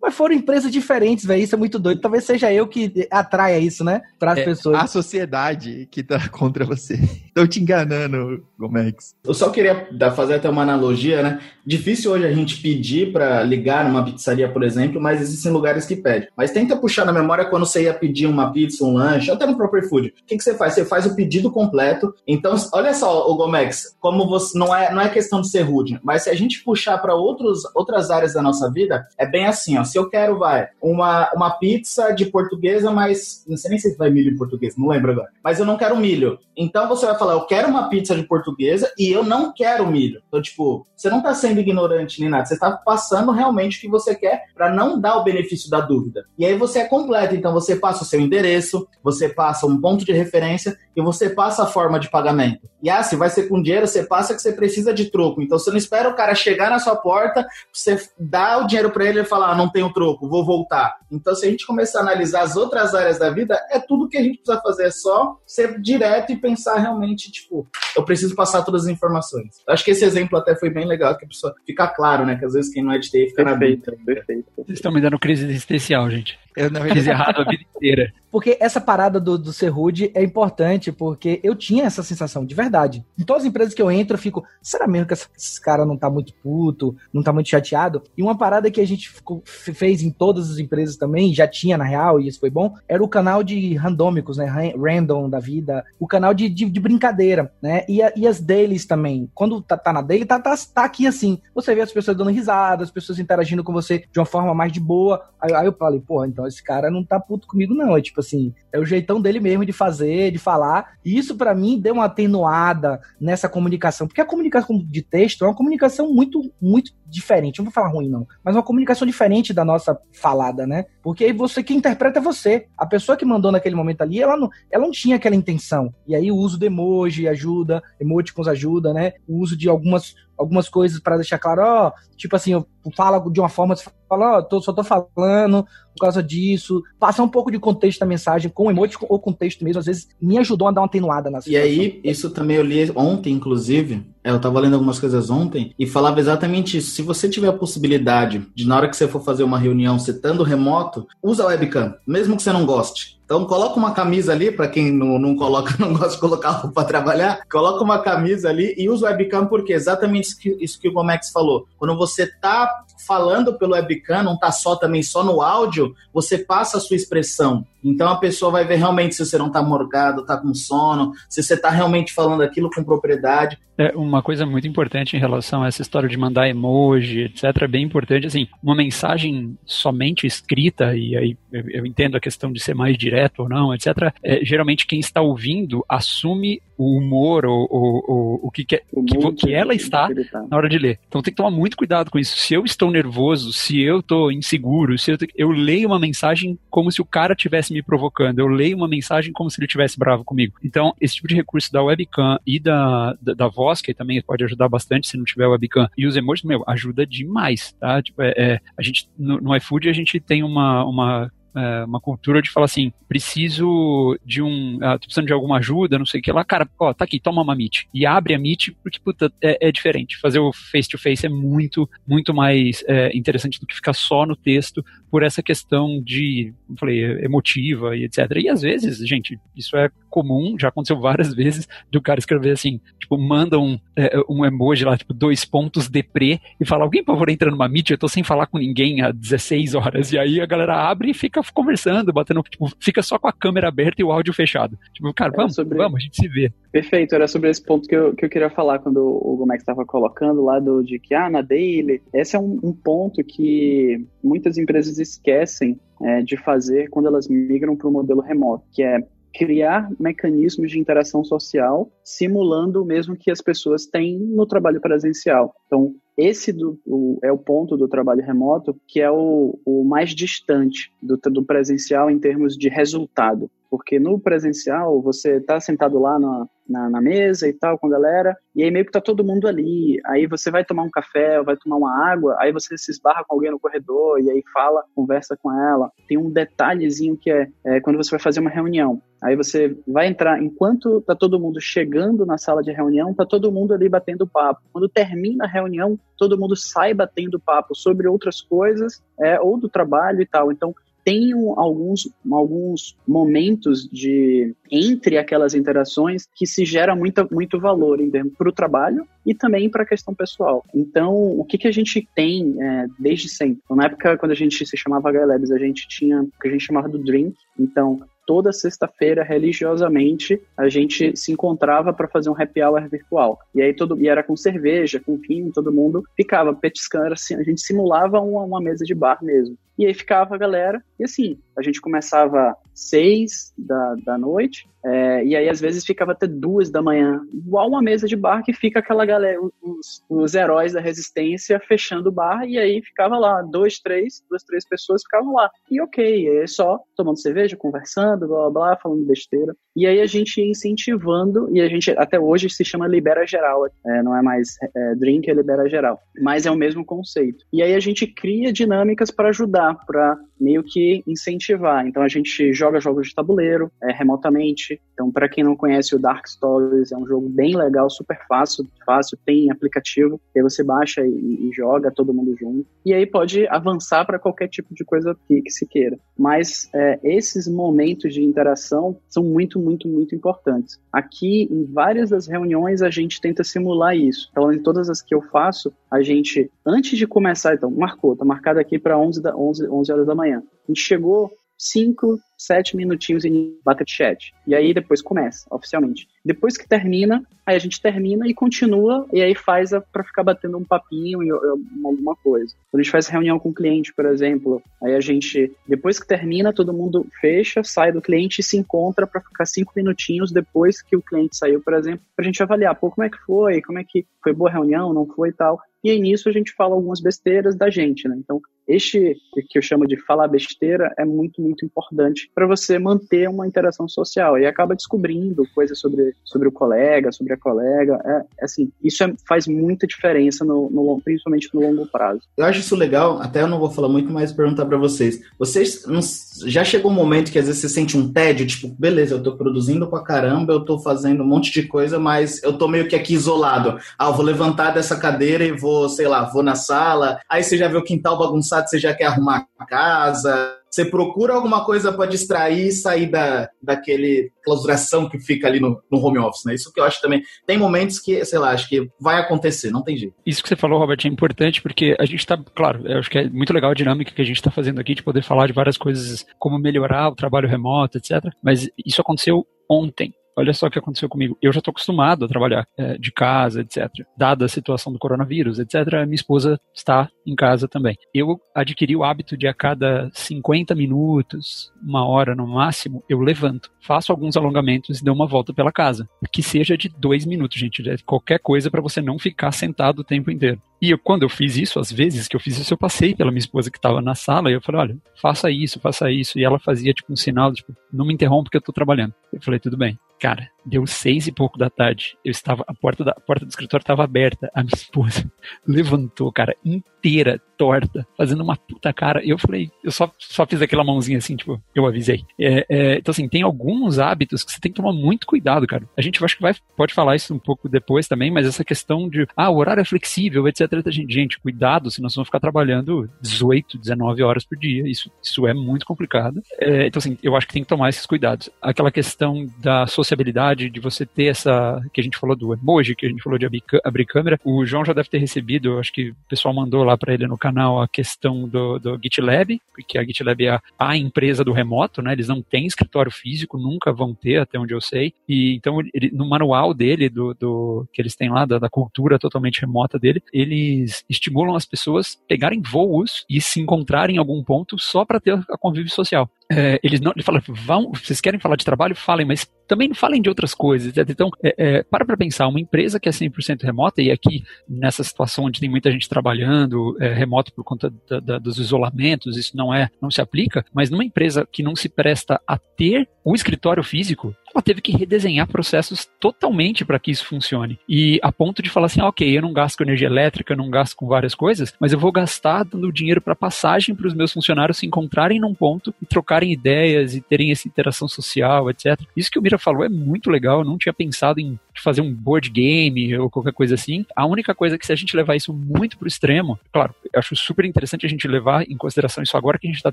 Mas foram empresas diferentes, velho. Isso é muito doido. Talvez seja eu que atraia isso, né? Para as É, pessoas. a sociedade que tá contra você. Estão te enganando, Gomex. Eu só queria fazer até uma analogia, né? Difícil hoje a gente pedir para ligar numa pizzaria, por exemplo, mas existem lugares que pedem. Mas tenta puxar na memória quando você ia pedir uma pizza, um lanche, até no próprio iFood. O que, que você faz? Você faz o pedido completo. Então, olha só, o Gomex, como você não é, não é questão de ser rude, mas se a gente puxar para outras áreas da nossa vida, é bem assim, ó. Se eu quero, vai, uma, uma pizza de portuguesa, mas não sei nem se vai milho em português, não lembro agora. Mas eu não quero milho. Então você vai falar, eu quero uma pizza de portuguesa e eu não quero milho. Então, tipo, você não tá sendo ignorante nem nada, você tá passando realmente o que você quer para não dar o benefício da dúvida. E aí você é completo, então você passa o seu endereço, você passa um ponto de referência e você passa a forma de pagamento. E ah, se vai ser com dinheiro, você passa que você precisa de troco. Então você não espera o cara chegar na sua porta, você dá o dinheiro para ele e falar, ah, não tenho troco, vou voltar. Então se a gente começar a analisar as outras áreas da vida, é tudo que a gente precisa fazer, é só ser direto e pensar realmente, tipo, eu preciso passar todas as informações. Eu acho que esse exemplo até foi bem legal, que a pessoa fica claro, né? Que às vezes quem não é de TI fica na Perfeito, dúvida. perfeito. Vocês estão me dando crise existencial, gente. Eu, na Fiz errado a vida inteira. Porque essa parada do, do ser rude é importante, porque eu tinha essa sensação, de verdade. Em todas as empresas que eu entro, eu fico, será mesmo que esse cara não tá muito puto, não tá muito chateado? E uma parada que a gente ficou- fe- fez em todas as empresas também, já tinha na real, e isso foi bom, era o canal de randômicos, né? Ran- Random da vida, o canal de, de, de brincadeira, né? E, a- e as dailies também. Quando tá, tá na daily, tá, tá, tá aqui assim. Você vê as pessoas dando risada, as pessoas interagindo com você de uma forma mais de boa. Aí, aí eu falei, porra, então esse cara não tá puto comigo, não. É tipo assim, é o jeitão dele mesmo de fazer, de falar. E isso pra mim deu uma atenuada nessa comunicação, porque a comunicação de texto é uma comunicação muito, muito diferente, não vou falar ruim não, mas uma comunicação diferente da nossa falada, né? Porque aí você que interpreta é você. A pessoa que mandou naquele momento ali, ela não, ela não tinha aquela intenção. E aí o uso de emoji ajuda, emoticons ajuda, né? O uso de algumas algumas coisas para deixar claro, ó, tipo assim, eu fala de uma forma, você fala, ó, tô, só tô falando por causa disso, passar um pouco de contexto da mensagem, com emoji ou com texto mesmo, às vezes me ajudou a dar uma atenuada na situação. E aí, isso também eu li ontem, inclusive, é, eu tava lendo algumas coisas ontem, e falava exatamente isso, se você tiver a possibilidade de, na hora que você for fazer uma reunião, você estando remoto, usa a webcam, mesmo que você não goste. Então coloca uma camisa ali, para quem não, não coloca, não gosta de colocar roupa para trabalhar, coloca uma camisa ali e usa o webcam, porque é exatamente isso que, isso que o Gomex falou. Quando você tá falando pelo webcam, não tá só também só no áudio, você passa a sua expressão. Então a pessoa vai ver realmente se você não tá morgado, tá com sono, se você tá realmente falando aquilo com propriedade. É uma coisa muito importante em relação a essa história de mandar emoji, etc, é bem importante, assim, uma mensagem somente escrita, e aí eu, entendo a questão de ser mais direto ou não, etc, é, geralmente quem está ouvindo assume o humor ou, ou, ou o que, que, o que, que ela está tá. na hora de ler. Então tem que tomar muito cuidado com isso. Se eu estou nervoso, se eu estou inseguro, se eu, eu leio uma mensagem como se o cara tivesse me provocando, eu leio uma mensagem como se ele tivesse bravo comigo. Então, esse tipo de recurso da webcam e da, da, da voz, que também pode ajudar bastante se não tiver webcam, e os emojis, meu, ajuda demais, tá? Tipo, é, é, a gente, no, no iFood, a gente tem uma, uma é, uma cultura de falar assim, preciso de um, ah, tô precisando de alguma ajuda, não sei o que lá, cara, ó, tá aqui, toma uma Meet. E abre a Meet, porque, puta, é, é diferente. Fazer o face-to-face -face é muito, muito mais é, interessante do que ficar só no texto, por essa questão de, falei, emotiva e etc. E às vezes, gente, isso é comum, já aconteceu várias vezes, do cara escrever assim, tipo, manda um, é, um emoji lá, tipo, dois pontos deprê, e fala, alguém, por favor, entra numa Meet, eu tô sem falar com ninguém há 16 horas. E aí a galera abre e fica conversando, batendo, tipo, fica só com a câmera aberta e o áudio fechado. Tipo, cara, vamos, sobre... vamos, a gente se vê. Perfeito, era sobre esse ponto que eu, que eu queria falar quando o Gomex estava colocando lá do de que, ah, na daily, esse é um, um ponto que muitas empresas esquecem é, de fazer quando elas migram para o modelo remoto, que é criar mecanismos de interação social simulando o mesmo que as pessoas têm no trabalho presencial. Então, esse do, o, é o ponto do trabalho remoto que é o, o mais distante do, do presencial em termos de resultado. Porque no presencial, você está sentado lá na, na, na, mesa e tal com a galera, e aí meio que tá todo mundo ali. Aí você vai tomar um café, vai tomar uma água, aí você se esbarra com alguém no corredor, e aí fala, conversa com ela. Tem um detalhezinho que é, é quando você vai fazer uma reunião. Aí você vai entrar, enquanto tá todo mundo chegando na sala de reunião, tá todo mundo ali batendo papo. Quando termina a reunião, todo mundo sai batendo papo sobre outras coisas, é, ou do trabalho e tal. Então, tem alguns, alguns momentos de entre aquelas interações que se gera muito, muito valor para o trabalho e também para a questão pessoal. Então, o que, que a gente tem é, desde sempre? Na época, quando a gente se chamava HLabs, a gente tinha o que a gente chamava do Drink. Então, toda sexta-feira, religiosamente, a gente se encontrava para fazer um happy hour virtual. E aí todo e era com cerveja, com vinho, todo mundo ficava petiscando, assim, a gente simulava uma, uma mesa de bar mesmo. E aí ficava a galera, e assim, a gente começava seis da, da noite, é, e aí às vezes ficava até duas da manhã, igual uma mesa de bar que fica aquela galera, os, os heróis da resistência fechando o bar, e aí ficava lá, dois, três, duas, três pessoas ficavam lá. E ok, é só tomando cerveja, conversando, blá blá blá, falando besteira. E aí a gente ia incentivando, e a gente até hoje se chama Libera Geral, é, não é mais é, Drink, é Libera Geral. Mas é o mesmo conceito. E aí a gente cria dinâmicas para ajudar, para meio que incentivar. Então a gente joga jogos de tabuleiro é, remotamente. Então, para quem não conhece o Dark Stories, é um jogo bem legal, super fácil, fácil, tem aplicativo, aí você baixa e, e joga todo mundo junto. E aí pode avançar para qualquer tipo de coisa que, que se queira. Mas é, esses momentos de interação são muito muito, muito importantes. Aqui, em várias das reuniões, a gente tenta simular isso. Então, em todas as que eu faço, a gente, antes de começar, então, marcou, tá marcado aqui para 11, 11, 11 horas da manhã. A gente chegou 5, sete minutinhos em bucket chat. E aí depois começa, oficialmente. Depois que termina, aí a gente termina e continua, e aí faz para ficar batendo um papinho e alguma coisa. Quando a gente faz reunião com o cliente, por exemplo, aí a gente, depois que termina, todo mundo fecha, sai do cliente e se encontra para ficar cinco minutinhos depois que o cliente saiu, por exemplo, para a gente avaliar, pô, como é que foi, como é que foi boa reunião, não foi e tal. E aí nisso a gente fala algumas besteiras da gente, né? Então, este que eu chamo de falar besteira é muito, muito importante para você manter uma interação social e acaba descobrindo coisas sobre, sobre o colega, sobre a colega. É, assim, isso é, faz muita diferença, no, no, principalmente no longo prazo. Eu acho isso legal, até eu não vou falar muito, mas perguntar para vocês. Vocês não, já chegou um momento que às vezes você sente um tédio, tipo, beleza, eu tô produzindo pra caramba, eu tô fazendo um monte de coisa, mas eu tô meio que aqui isolado. Ah, eu vou levantar dessa cadeira e vou, sei lá, vou na sala, aí você já vê o quintal bagunçado, você já quer arrumar a casa, você procura alguma coisa para distrair e sair da, daquele clausuração que fica ali no, no, home office, né? Isso que eu acho também. Tem momentos que, sei lá, acho que vai acontecer, não tem jeito. Isso que você falou, Robert, é importante porque a gente está, claro, eu acho que é muito legal a dinâmica que a gente está fazendo aqui de poder falar de várias coisas, como melhorar o trabalho remoto, etc. Mas isso aconteceu ontem. Olha só o que aconteceu comigo. Eu já estou acostumado a trabalhar é, de casa, etc. Dada a situação do coronavírus, etc., minha esposa está em casa também. Eu adquiri o hábito de a cada 50 minutos, uma hora no máximo, eu levanto, faço alguns alongamentos e dou uma volta pela casa. Que seja de dois minutos, gente. É qualquer coisa para você não ficar sentado o tempo inteiro. E eu, quando eu fiz isso, às vezes que eu fiz isso, eu passei pela minha esposa que estava na sala e eu falei, olha, faça isso, faça isso. E ela fazia tipo um sinal, tipo, não me interrompa porque eu estou trabalhando. Eu falei, tudo bem. Cara, deu seis e pouco da tarde. Eu estava, a porta, da, a porta do escritório estava aberta. A minha esposa levantou, cara, inteira, torta, fazendo uma puta cara. Eu falei, eu só, só fiz aquela mãozinha assim, tipo, eu avisei. É, é, então, assim, tem alguns hábitos que você tem que tomar muito cuidado, cara. A gente acho que vai, pode falar isso um pouco depois também, mas essa questão de, ah, o horário é flexível, etc. Gente, gente cuidado, senão vocês vão ficar trabalhando 18, 19 horas por dia. Isso, isso é muito complicado. É, então, assim, eu acho que tem que tomar esses cuidados. Aquela questão da sociabilidade, de você ter essa, que a gente falou do emoji, que a gente falou de abrir, câmera, o João já deve ter recebido, acho que o pessoal mandou lá para ele no canal a questão do, do GitLab, porque a GitLab é a, a, empresa do remoto, né? Eles não têm escritório físico, nunca vão ter, até onde eu sei. E então, ele, no manual dele, do, do que eles têm lá, da, da cultura totalmente remota dele, eles estimulam as pessoas pegarem voos e se encontrarem em algum ponto só para ter a convívio social. É, eles não, ele fala, vão, vocês querem falar de trabalho? Falem, mas também falem de outras coisas. Então, é, é, para para pensar, uma empresa que é 100% remota, e aqui nessa situação onde tem muita gente trabalhando é, remoto por conta da, da, dos isolamentos, isso não é, não se aplica, mas numa empresa que não se presta a ter um escritório físico, ela teve que redesenhar processos totalmente para que isso funcione. E a ponto de falar assim, ah, ok, eu não gasto com energia elétrica, eu não gasto com várias coisas, mas eu vou gastar dando dinheiro para passagem para os meus funcionários se encontrarem num ponto e trocarem ideias e terem essa interação social, etc. Isso que o Mira falou é muito legal, eu não tinha pensado em fazer um board game ou qualquer coisa assim. A única coisa é que se a gente levar isso muito pro extremo, claro, eu acho super interessante a gente levar em consideração isso agora que a gente está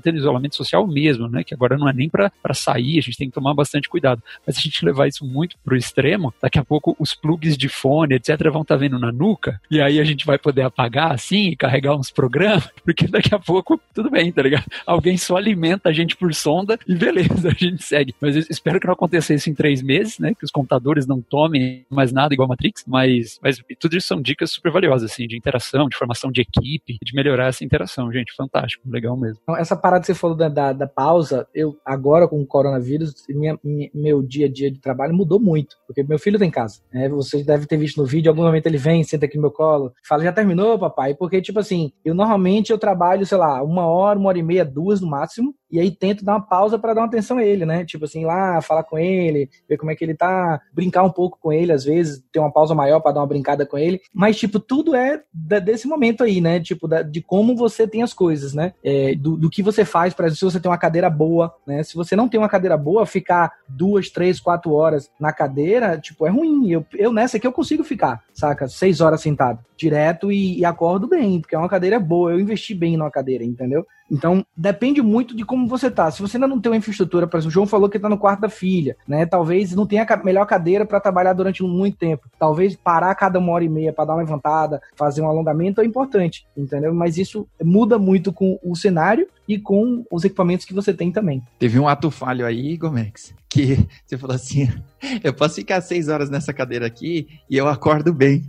tendo isolamento social mesmo, né? Que agora não é nem para sair, a gente tem que tomar bastante cuidado. Mas se a gente levar isso muito pro extremo, daqui a pouco os plugs de fone, etc, vão estar tá vendo na nuca, e aí a gente vai poder apagar assim e carregar uns programas, porque daqui a pouco tudo bem, tá ligado? Alguém só alimenta a gente por sonda e beleza, a gente segue. Mas eu espero que não aconteça isso em três meses, né? Que os computadores não tomem mais nada igual Matrix, mas, mas tudo isso são dicas super valiosas, assim, de interação, de formação de equipe, de melhorar essa interação, gente, fantástico, legal mesmo. Então, essa parada que você falou da, da, da pausa, eu agora com o coronavírus, minha, minha, meu dia a dia de trabalho mudou muito, porque meu filho tem casa, né? Vocês devem ter visto no vídeo, algum momento ele vem, senta aqui no meu colo, fala, já terminou, papai? Porque, tipo assim, eu normalmente eu trabalho, sei lá, uma hora, uma hora e meia, duas no máximo, e aí tento dar uma pausa para dar uma atenção a ele, né? Tipo assim, lá, falar com ele, ver como é que ele tá, brincar um pouco com ele, às vezes, ter uma pausa maior para dar uma brincada com ele. Mas, tipo, tudo é desse momento aí, né? Tipo, de como você tem as coisas, né? É, do, do, que você faz, exemplo, se você tem uma cadeira boa, né? Se você não tem uma cadeira boa, ficar duas, três, quatro horas na cadeira, tipo, é ruim. Eu, eu nessa aqui eu consigo ficar, saca? Seis horas sentado, direto e, e acordo bem, porque é uma cadeira boa. Eu investi bem numa cadeira, entendeu? Então, depende muito de como você tá. Se você ainda não tem uma infraestrutura, por exemplo, o João falou que tá no quarto da filha, né? Talvez não tenha a melhor cadeira para trabalhar durante muito tempo. Talvez parar cada uma hora e meia para dar uma levantada, fazer um alongamento é importante, entendeu? Mas isso muda muito com o cenário e com os equipamentos que você tem também. Teve um ato falho aí, Gomex, que você falou assim: eu posso ficar seis horas nessa cadeira aqui e eu acordo bem.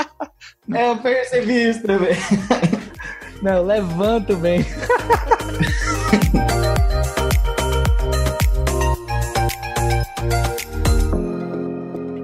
é, eu percebi isso também. Não, levanto bem.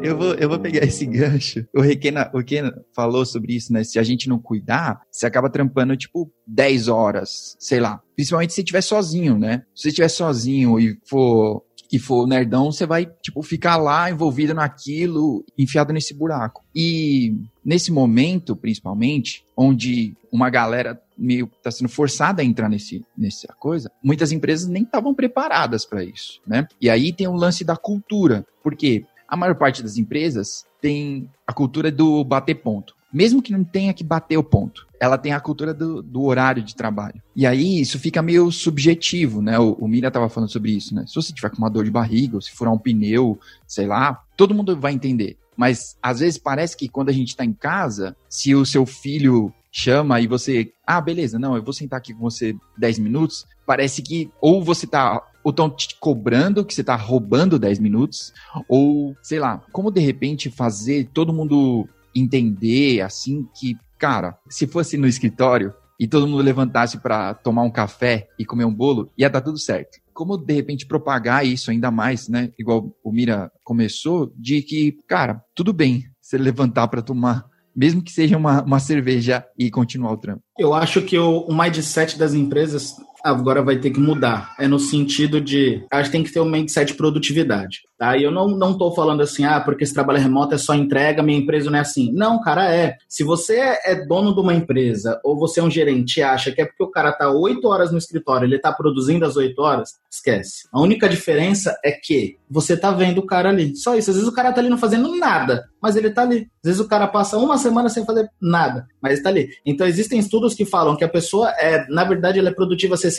Eu vou, eu vou pegar esse gancho. O Requena, o Requena falou sobre isso, né? Se a gente não cuidar, você acaba trampando, tipo, 10 horas, sei lá. Principalmente se estiver sozinho, né? Se você estiver sozinho e for e for nerdão, você vai, tipo, ficar lá envolvido naquilo, enfiado nesse buraco. E nesse momento, principalmente, onde uma galera meio tá sendo forçada a entrar nesse nessa coisa, muitas empresas nem estavam preparadas para isso, né? E aí tem o lance da cultura, porque a maior parte das empresas tem a cultura do bater ponto. Mesmo que não tenha que bater o ponto, ela tem a cultura do, do horário de trabalho. E aí isso fica meio subjetivo, né? O, o Mira estava falando sobre isso, né? Se você tiver com uma dor de barriga, ou se furar um pneu, sei lá, todo mundo vai entender. Mas às vezes parece que quando a gente está em casa, se o seu filho chama e você, ah, beleza, não, eu vou sentar aqui com você 10 minutos, parece que ou você tá ou estão te cobrando que você tá roubando 10 minutos, ou sei lá, como de repente fazer todo mundo entender assim que, cara, se fosse no escritório e todo mundo levantasse para tomar um café e comer um bolo, ia dar tudo certo. Como de repente propagar isso ainda mais, né? Igual o Mira começou, de que, cara, tudo bem você levantar para tomar mesmo que seja uma, uma cerveja e continuar o trampo. Eu acho que o, o mindset das empresas agora vai ter que mudar. É no sentido de, acho que tem que ter um mindset de produtividade. Tá? E eu não, não tô falando assim, ah, porque esse trabalho remoto é só entrega, minha empresa não é assim. Não, cara, é. Se você é dono de uma empresa ou você é um gerente e acha que é porque o cara tá oito horas no escritório, ele tá produzindo as oito horas, esquece. A única diferença é que você tá vendo o cara ali. Só isso. Às vezes o cara tá ali não fazendo nada, mas ele tá ali. Às vezes o cara passa uma semana sem fazer nada, mas está ali. Então existem estudos que falam que a pessoa é, na verdade, ela é produtiva 60%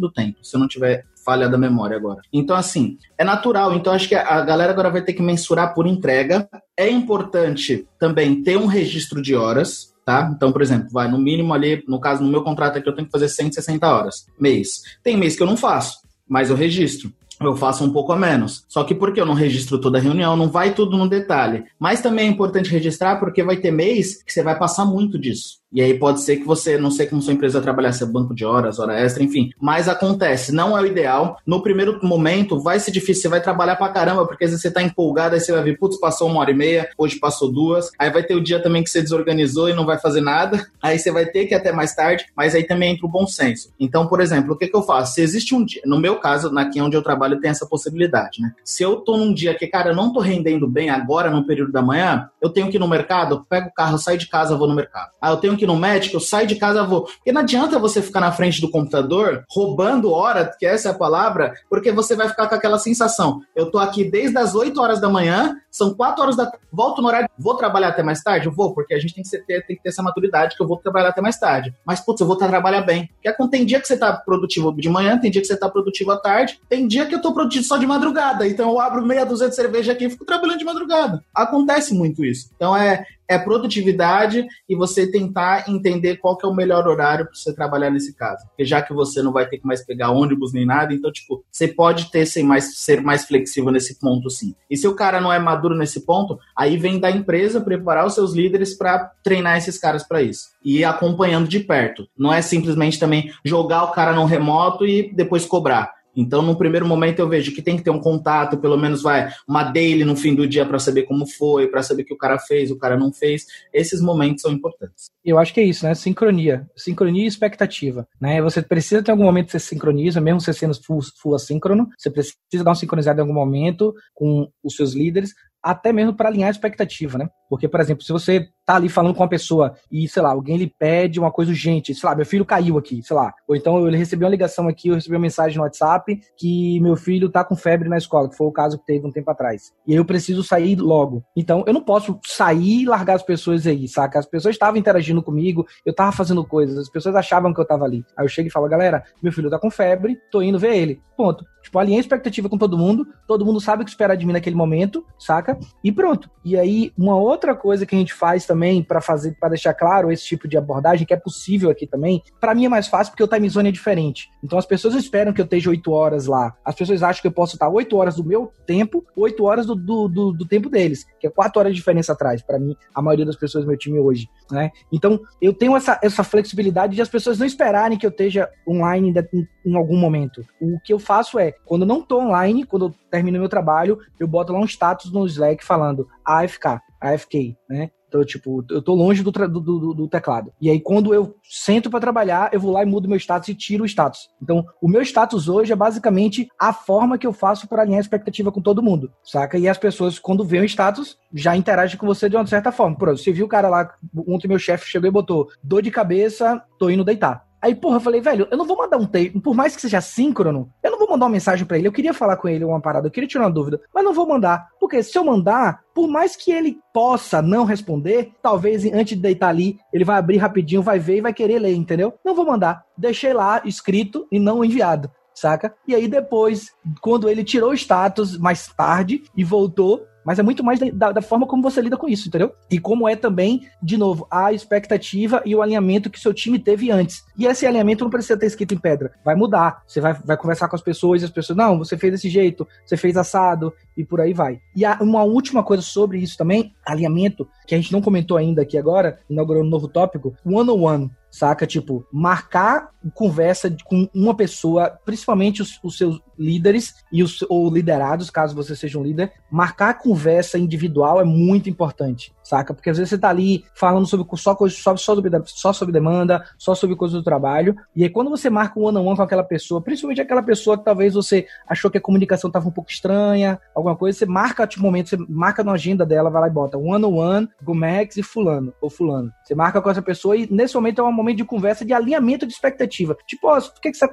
do tempo, se eu não tiver falha da memória agora. Então, assim, é natural. Então, acho que a galera agora vai ter que mensurar por entrega. É importante também ter um registro de horas, tá? Então, por exemplo, vai no mínimo ali, no caso, no meu contrato aqui, eu tenho que fazer 160 horas mês. Tem mês que eu não faço, mas eu registro eu faço um pouco a menos. Só que porque eu não registro toda a reunião, não vai tudo no detalhe. Mas também é importante registrar porque vai ter mês que você vai passar muito disso. E aí pode ser que você, não sei como sua empresa trabalhar, se é banco de horas, hora extra, enfim. Mas acontece, não é o ideal. No primeiro momento vai ser difícil, você vai trabalhar pra caramba, porque às vezes você tá empolgado, aí você vai ver, putz, passou uma hora e meia, hoje passou duas. Aí vai ter o dia também que você desorganizou e não vai fazer nada. Aí você vai ter que ir até mais tarde, mas aí também entra o bom senso. Então, por exemplo, o que, que eu faço? Se existe um dia, no meu caso, aqui onde eu trabalho, tem essa possibilidade, né? Se eu tô num dia que, cara, eu não tô rendendo bem agora no período da manhã, eu tenho que ir no mercado, eu pego o carro, saio de casa, vou no mercado. Ah, eu tenho que ir no médico, eu saio de casa, vou. Porque não adianta você ficar na frente do computador roubando hora, que essa é a palavra, porque você vai ficar com aquela sensação. Eu tô aqui desde as 8 horas da manhã, são 4 horas da volto no horário, vou trabalhar até mais tarde? Eu vou, porque a gente tem que, ter, tem que ter essa maturidade que eu vou trabalhar até mais tarde. Mas, putz, eu vou trabalhar bem. Porque tem dia que você tá produtivo de manhã, tem dia que você tá produtivo à tarde, tem dia que eu tô produtivo só de madrugada. Então eu abro meia dúzia de cerveja aqui e fico trabalhando de madrugada. Acontece muito isso. Então é, é produtividade e você tentar entender qual que é o melhor horário para você trabalhar nesse caso. Porque já que você não vai ter que mais pegar ônibus nem nada, então, tipo, você pode ter ser mais, ser mais flexível nesse ponto, sim. E se o cara não é maduro nesse ponto, aí vem da empresa preparar os seus líderes para treinar esses caras para isso. E acompanhando de perto. Não é simplesmente também jogar o cara no remoto e depois cobrar então, no primeiro momento, eu vejo que tem que ter um contato, pelo menos vai uma daily no fim do dia para saber como foi, para saber que o cara fez, o cara não fez. Esses momentos são importantes. Eu acho que é isso, né? Sincronia. Sincronia e expectativa. Né? Você precisa ter algum momento que você sincroniza, mesmo você sendo full, full assíncrono, você precisa dar uma sincronizada em algum momento com os seus líderes, até mesmo para alinhar a expectativa, né? Porque, por exemplo, se você tá ali falando com uma pessoa e, sei lá, alguém lhe pede uma coisa urgente, sei lá, meu filho caiu aqui, sei lá. Ou então ele recebeu uma ligação aqui, eu recebi uma mensagem no WhatsApp que meu filho tá com febre na escola, que foi o caso que teve um tempo atrás. E eu preciso sair logo. Então, eu não posso sair e largar as pessoas aí, saca? As pessoas estavam interagindo comigo, eu tava fazendo coisas, as pessoas achavam que eu tava ali. Aí eu chego e falo, galera, meu filho tá com febre, tô indo ver ele. Ponto. Tipo, alinhei a expectativa com todo mundo, todo mundo sabe o que esperar de mim naquele momento, saca? E pronto. E aí, uma outra coisa que a gente faz também para fazer, para deixar claro esse tipo de abordagem, que é possível aqui também, para mim é mais fácil porque o time zone é diferente. Então as pessoas esperam que eu esteja 8 horas lá. As pessoas acham que eu posso estar 8 horas do meu tempo, 8 horas do, do, do, do tempo deles, que é 4 horas de diferença atrás, para mim, a maioria das pessoas do meu time hoje, né? Então, eu tenho essa, essa flexibilidade de as pessoas não esperarem que eu esteja online em, em algum momento. O que eu faço é, quando eu não tô online, quando eu termino meu trabalho, eu boto lá um status no Slack falando AFK, AFK, né? Então, tipo, eu tô longe do, do, do, do teclado. E aí, quando eu sento para trabalhar, eu vou lá e mudo meu status e tiro o status. Então, o meu status hoje é basicamente a forma que eu faço para alinhar a expectativa com todo mundo, saca? E as pessoas, quando veem o status, já interagem com você de uma certa forma. Por exemplo, você viu o cara lá, ontem meu chefe chegou e botou dor de cabeça, tô indo deitar. Aí, porra, eu falei, velho, eu não vou mandar um texto, por mais que seja síncrono, eu não vou mandar uma mensagem para ele. Eu queria falar com ele uma parada, eu queria tirar uma dúvida, mas não vou mandar. Porque se eu mandar, por mais que ele possa não responder, talvez antes de deitar ali, ele vai abrir rapidinho, vai ver e vai querer ler, entendeu? Não vou mandar. Deixei lá escrito e não enviado saca? E aí depois, quando ele tirou o status mais tarde e voltou, mas é muito mais da, da, forma como você lida com isso, entendeu? E como é também, de novo, a expectativa e o alinhamento que seu time teve antes. E esse alinhamento não precisa ter escrito em pedra. Vai mudar. Você vai, vai conversar com as pessoas e as pessoas, não, você fez desse jeito, você fez assado, e por aí vai. E uma última coisa sobre isso também, alinhamento, que a gente não comentou ainda aqui agora, inaugurando um novo tópico, one-on-one. Saca? Tipo, marcar conversa com uma pessoa, principalmente os, os seus líderes e os ou liderados, caso você seja um líder, marcar conversa individual é muito importante, saca? Porque às vezes você tá ali falando sobre só coisas só, só, sobre, só sobre demanda, só sobre coisas do trabalho, e aí quando você marca um one on one com aquela pessoa, principalmente aquela pessoa que talvez você achou que a comunicação tava um pouco estranha, alguma coisa, você marca tipo momento, você marca na agenda dela, vai lá e bota one on one, Gomex e fulano ou fulano. Você marca com essa pessoa e nesse momento é um momento de conversa de alinhamento de expectativa. Tipo, ó, oh, o que, que, você,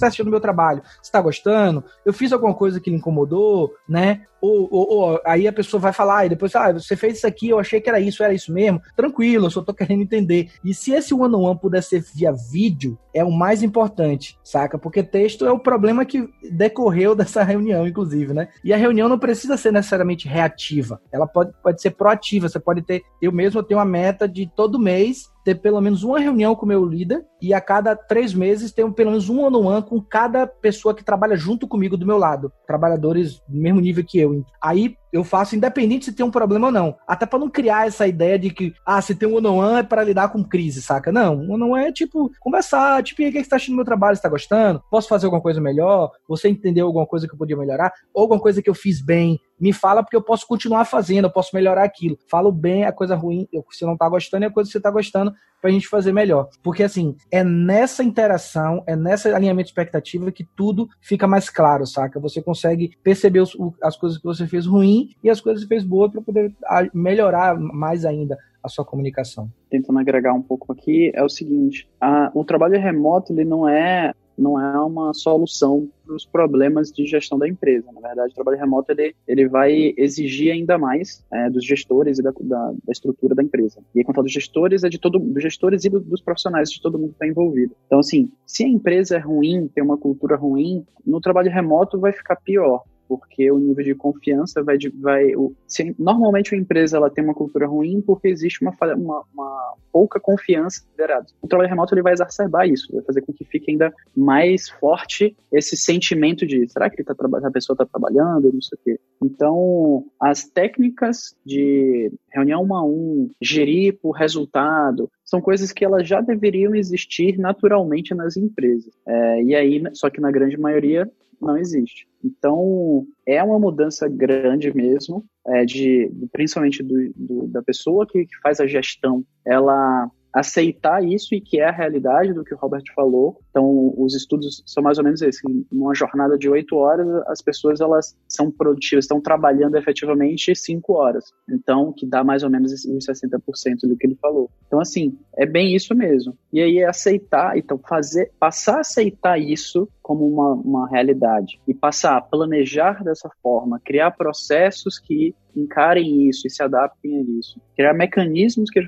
tá, assistindo do meu trabalho? Você tá gostando? Eu fiz alguma coisa que lhe incomodou, né? Ou, ou, ou, aí a pessoa vai falar, e depois, ah, você fez isso aqui, eu achei que era isso, era isso mesmo. Tranquilo, eu só tô querendo entender. E se esse one-on-one -on -one puder ser via vídeo, é o mais importante, saca? Porque texto é o problema que decorreu dessa reunião, inclusive, né? E a reunião não precisa ser necessariamente reativa. Ela pode, pode ser proativa. Você pode ter. Eu mesmo tenho uma meta de todo mês ter pelo menos uma reunião com o meu líder e a cada três meses ter pelo menos um ano one com cada pessoa que trabalha junto comigo do meu lado. Trabalhadores do mesmo nível que eu. Aí eu faço independente se tem um problema ou não. Até para não criar essa ideia de que, ah, se tem um one on é para lidar com crise, saca? Não, um é tipo conversar, tipo, e aí, o que você tá achando do meu trabalho? Você tá gostando? Posso fazer alguma coisa melhor? Você entendeu alguma coisa que eu podia melhorar? Ou alguma coisa que eu fiz bem? Me fala porque eu posso continuar fazendo, eu posso melhorar aquilo. Falo bem a coisa ruim, eu, se não tá gostando, é a coisa que você tá gostando pra gente fazer melhor. Porque assim, é nessa interação, é nessa alinhamento de expectativa que tudo fica mais claro, saca? Você consegue perceber os, as coisas que você fez ruim e as coisas fez boa para poder melhorar mais ainda a sua comunicação. Tentando agregar um pouco aqui, é o seguinte, a, o trabalho remoto ele não é não é uma solução para os problemas de gestão da empresa. Na verdade, o trabalho remoto ele, ele vai exigir ainda mais é, dos gestores e da, da, da, estrutura da empresa. E aí, quando falo dos gestores, é de todo, dos gestores e do, dos profissionais, de todo mundo que está envolvido. Então, assim, se a empresa é ruim, tem uma cultura ruim, no trabalho remoto vai ficar pior porque o nível de confiança vai, vai o, se, normalmente a empresa ela tem uma cultura ruim porque existe uma, uma, uma pouca confiança liderado. O trabalho remoto ele vai exacerbar isso, vai fazer com que fique ainda mais forte esse sentimento de será que tá, a pessoa está trabalhando, não sei o quê. Então, as técnicas de reunião um a um, gerir por resultado, são coisas que elas já deveriam existir naturalmente nas empresas. É, e aí, só que na grande maioria não existe. Então, é uma mudança grande mesmo, é, de, principalmente do, do, da pessoa que, que faz a gestão, ela aceitar isso e que é a realidade do que o Robert falou, Então, os estudos são mais ou menos esse. Uma jornada de oito horas, as pessoas elas são produtivas, estão trabalhando efetivamente cinco horas. Então, que dá mais ou menos os 60% do que ele falou. Então, assim, é bem isso mesmo. E aí é aceitar, então, fazer, passar a aceitar isso como uma, uma realidade e passar a planejar dessa forma, criar processos que encarem isso e se adaptem a isso, criar mecanismos que,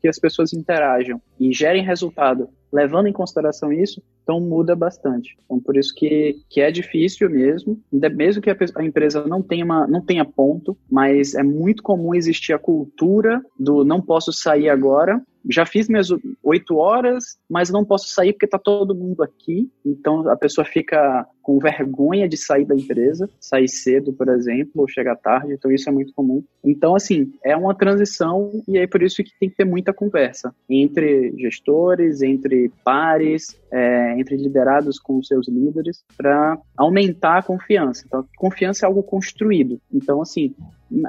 que as pessoas interajam e gerem resultado levando em consideração isso, então muda bastante. Então por isso que, que é difícil mesmo, mesmo que a, a, empresa não tenha, uma, não tenha ponto, mas é muito comum existir a cultura do não posso sair agora, já fiz minhas oito horas, mas não posso sair porque está todo mundo aqui. Então a pessoa fica com vergonha de sair da empresa, sair cedo, por exemplo, ou chegar tarde. Então isso é muito comum. Então assim é uma transição e é por isso que tem que ter muita conversa entre gestores, entre pares, é, entre liderados com seus líderes, para aumentar a confiança. Então confiança é algo construído. Então assim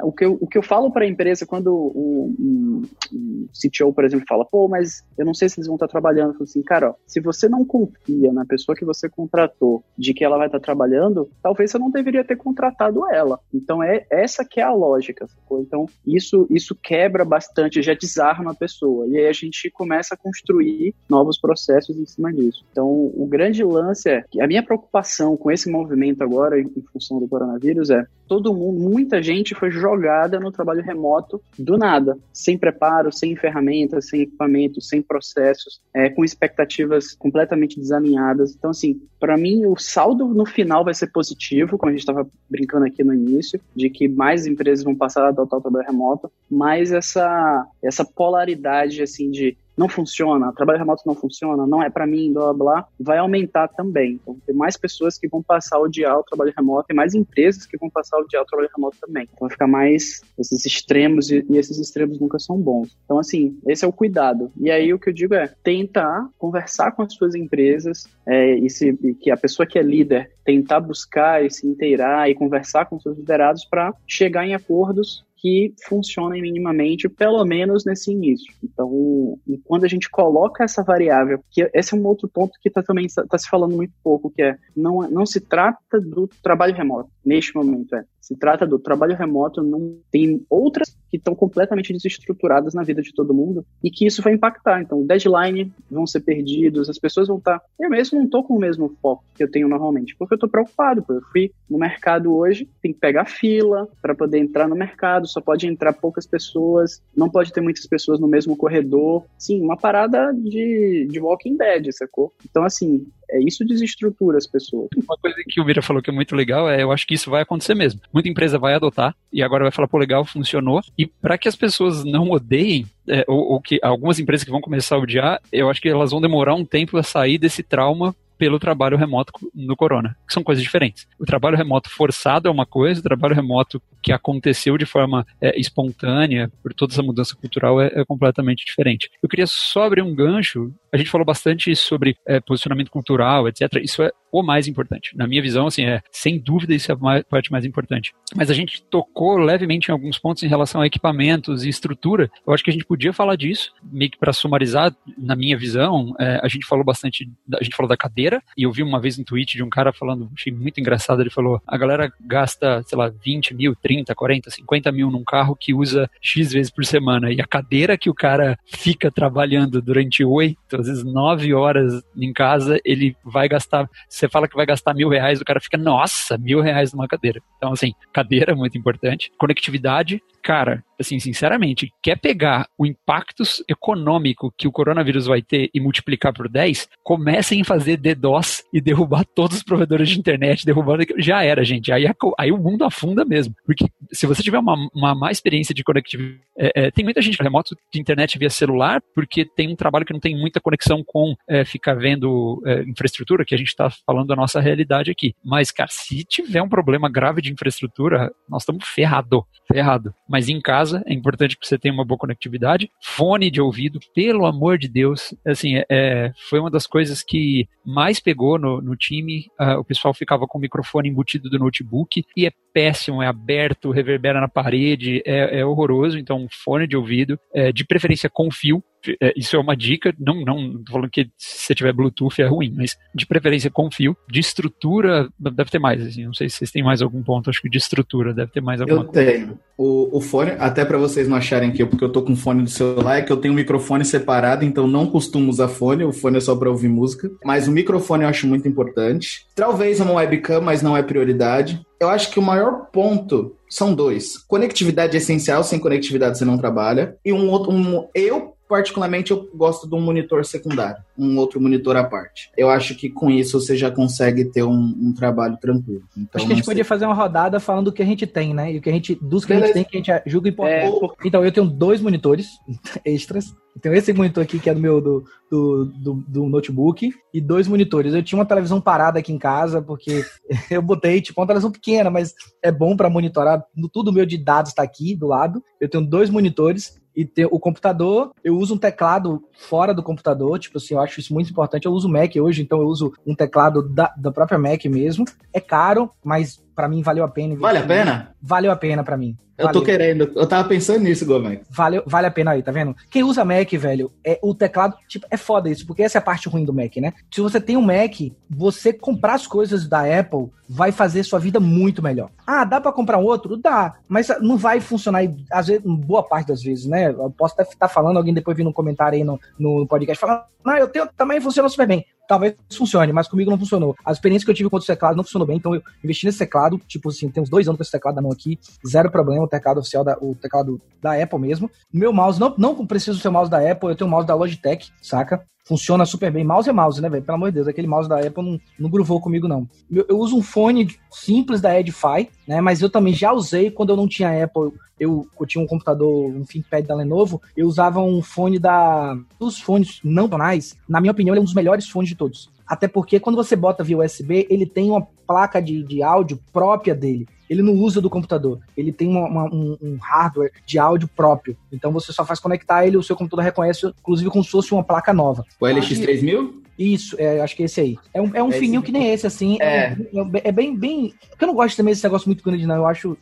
o que eu, o que eu falo para a empresa quando o um, um CTO, por exemplo, fala, pô, mas eu não sei se eles vão estar trabalhando, eu falo assim, cara, ó, se você não confia na pessoa que você contratou de que ela vai estar trabalhando, talvez você não deveria ter contratado ela. Então é essa que é a lógica, sacou? Então isso isso quebra bastante, já desarma a pessoa e aí a gente começa a construir novos processos em cima disso. Então o grande lance é a minha preocupação com esse movimento agora em função do coronavírus é todo mundo, muita gente foi jogada no trabalho remoto do nada, sem preparo, sem ferramentas, sem equipamentos, sem processos, é, com expectativas completamente desalinhadas. Então, assim, para mim, o saldo no final vai ser positivo, como a gente estava brincando aqui no início, de que mais empresas vão passar a adotar o trabalho remoto, mas essa, essa polaridade, assim, de não funciona, trabalho remoto não funciona, não é para mim, blá, blá, vai aumentar também. Então, tem mais pessoas que vão passar a odiar o trabalho remoto, tem mais empresas que vão passar a odiar o trabalho remoto também. Então, vai ficar mais esses extremos e, e esses extremos nunca são bons. Então, assim, esse é o cuidado. E aí, o que eu digo é tentar conversar com as suas empresas é, e se, que a pessoa que é líder tentar buscar e se inteirar e conversar com seus liderados para chegar em acordos que funcionem minimamente, pelo menos nesse início. Então, quando a gente coloca essa variável, que esse é um outro ponto que tá, também está tá se falando muito pouco, que é não, não se trata do trabalho remoto, neste momento, é. Se trata do trabalho remoto, não tem outras que estão completamente desestruturadas na vida de todo mundo e que isso vai impactar. Então, deadline vão ser perdidos, as pessoas vão estar. Tá... Eu mesmo não estou com o mesmo foco que eu tenho normalmente, porque eu estou preocupado. Pô. Eu fui no mercado hoje, tem que pegar fila para poder entrar no mercado, só pode entrar poucas pessoas, não pode ter muitas pessoas no mesmo corredor. Sim, uma parada de, de Walking Dead, sacou? Então, assim, é isso desestrutura as pessoas. Uma coisa que o Mira falou que é muito legal é, eu acho que isso vai acontecer mesmo. Muita empresa vai adotar e agora vai falar, pô, legal, funcionou. E para que as pessoas não odeiem, é, ou, ou, que algumas empresas que vão começar a odiar, eu acho que elas vão demorar um tempo a sair desse trauma pelo trabalho remoto no corona, que são coisas diferentes. O trabalho remoto forçado é uma coisa, o trabalho remoto que aconteceu de forma é, espontânea, por toda essa mudança cultural, é, é, completamente diferente. Eu queria só abrir um gancho. A gente falou bastante sobre é, posicionamento cultural, etc. Isso é o mais importante. Na minha visão, assim, é sem dúvida isso é a parte mais importante. Mas a gente tocou levemente em alguns pontos em relação a equipamentos e estrutura. Eu acho que a gente podia falar disso, meio que para sumarizar, na minha visão, é, a gente falou bastante, a gente falou da cadeira, e eu vi uma vez um tweet de um cara falando, achei muito engraçado, ele falou, a galera gasta, sei lá, 20 mil, 30, 40, 50 mil num carro que usa X vezes por semana, e a cadeira que o cara fica trabalhando durante oito, às vezes nove horas em casa, ele vai gastar você fala que vai gastar mil reais, o cara fica, nossa, mil reais numa cadeira. Então, assim, cadeira é muito importante. Conectividade, cara, assim, sinceramente, quer pegar o impacto econômico que o coronavírus vai ter e multiplicar por 10, comecem a fazer DDoS e derrubar todos os provedores de internet, derrubando. Já era, gente. Aí, aí o mundo afunda mesmo. Porque se você tiver uma, uma má experiência de conectividade. É, é, tem muita gente remoto de internet via celular, porque tem um trabalho que não tem muita conexão com é, ficar vendo é, infraestrutura, que a gente está falando da nossa realidade aqui. Mas, cara, se tiver um problema grave de infraestrutura, nós estamos ferrado, ferrado. Mas em casa é importante que você tenha uma boa conectividade. Fone de ouvido, pelo amor de Deus, assim, é, é foi uma das coisas que mais pegou no, no time. Uh, o pessoal ficava com o microfone embutido do notebook e é péssimo, é aberto, reverbera na parede, é, é horroroso. Então, fone de ouvido, é, de preferência com fio, é, isso é uma dica, não, não falando que se você tiver Bluetooth é ruim, mas de preferência com fio, de estrutura deve ter mais, assim, não sei se vocês têm mais algum ponto, acho que de estrutura deve ter mais alguma Eu tenho. O, o fone, até para vocês não acharem que eu, porque eu tô com fone do celular, é que eu tenho um microfone separado, então não costumo usar fone, o fone é só para ouvir música, mas o microfone eu acho muito importante. Talvez uma webcam, mas não é prioridade. Eu acho que o maior ponto são dois. Conectividade é essencial, sem conectividade você não trabalha. E um outro, um, eu particularmente eu gosto de um monitor secundário, um outro monitor à parte. Eu acho que com isso você já consegue ter um, um trabalho tranquilo. Então, acho que a gente podia fazer uma rodada falando do que a gente tem, né? E o que a gente, dos que Beleza. a gente tem, que a gente julga importante. É... Então, eu tenho dois monitores extras. Eu tenho esse monitor aqui, que é do meu do, do, do, do, notebook, e dois monitores. Eu tinha uma televisão parada aqui em casa, porque eu botei, tipo, uma televisão pequena, mas é bom para monitorar. Tudo meu de dados está aqui do lado. Eu tenho dois monitores e ter o computador, eu uso um teclado fora do computador, tipo assim, eu acho isso muito importante. Eu uso Mac hoje, então eu uso um teclado da, da própria Mac mesmo. É caro, mas para mim valeu a pena. Vale a pena? Valeu a pena para mim. Eu Valeu. tô querendo, eu tava pensando nisso, Gomes. Vale, vale a pena aí, tá vendo? Quem usa Mac, velho, é o teclado, tipo, é foda isso, porque essa é a parte ruim do Mac, né? Se você tem um Mac, você comprar as coisas da Apple vai fazer sua vida muito melhor. Ah, dá para comprar um outro? Dá, mas não vai funcionar, às vezes, boa parte das vezes, né? Eu posso até estar falando, alguém depois vir no comentário aí no, no podcast falando, não, eu tenho, também funciona super bem talvez funcione, mas comigo não funcionou. A experiência que eu tive com o teclado não funcionou bem, então eu investi nesse teclado, tipo assim, tem uns dois anos com esse teclado na mão aqui, zero problema, o teclado oficial, da, o teclado da Apple mesmo. Meu mouse, não, não preciso ser o mouse da Apple, eu tenho o mouse da Logitech, saca? Funciona super bem. Mouse é mouse, né, velho? Pelo amor de Deus, aquele mouse da Apple não, não gruvou comigo, não. Eu, eu, uso um fone simples da Edify, né? Mas eu também já usei quando eu não tinha Apple. Eu, eu tinha um computador, um ThinkPad da Lenovo, eu usava um fone da. Os fones não tonais, na minha opinião, ele é um dos melhores fones de todos. Até porque quando você bota via USB, ele tem uma placa de, de áudio própria dele. Ele não usa do computador. Ele tem uma, uma, um, um, hardware de áudio próprio. Então você só faz conectar ele, o seu computador reconhece, inclusive, como se fosse uma placa nova. O LX3000? Isso, é, acho que é esse aí. É um, é um é fininho que nem esse, assim. É. É, é bem, bem. Porque eu não gosto também desse negócio muito grande, não. Eu acho.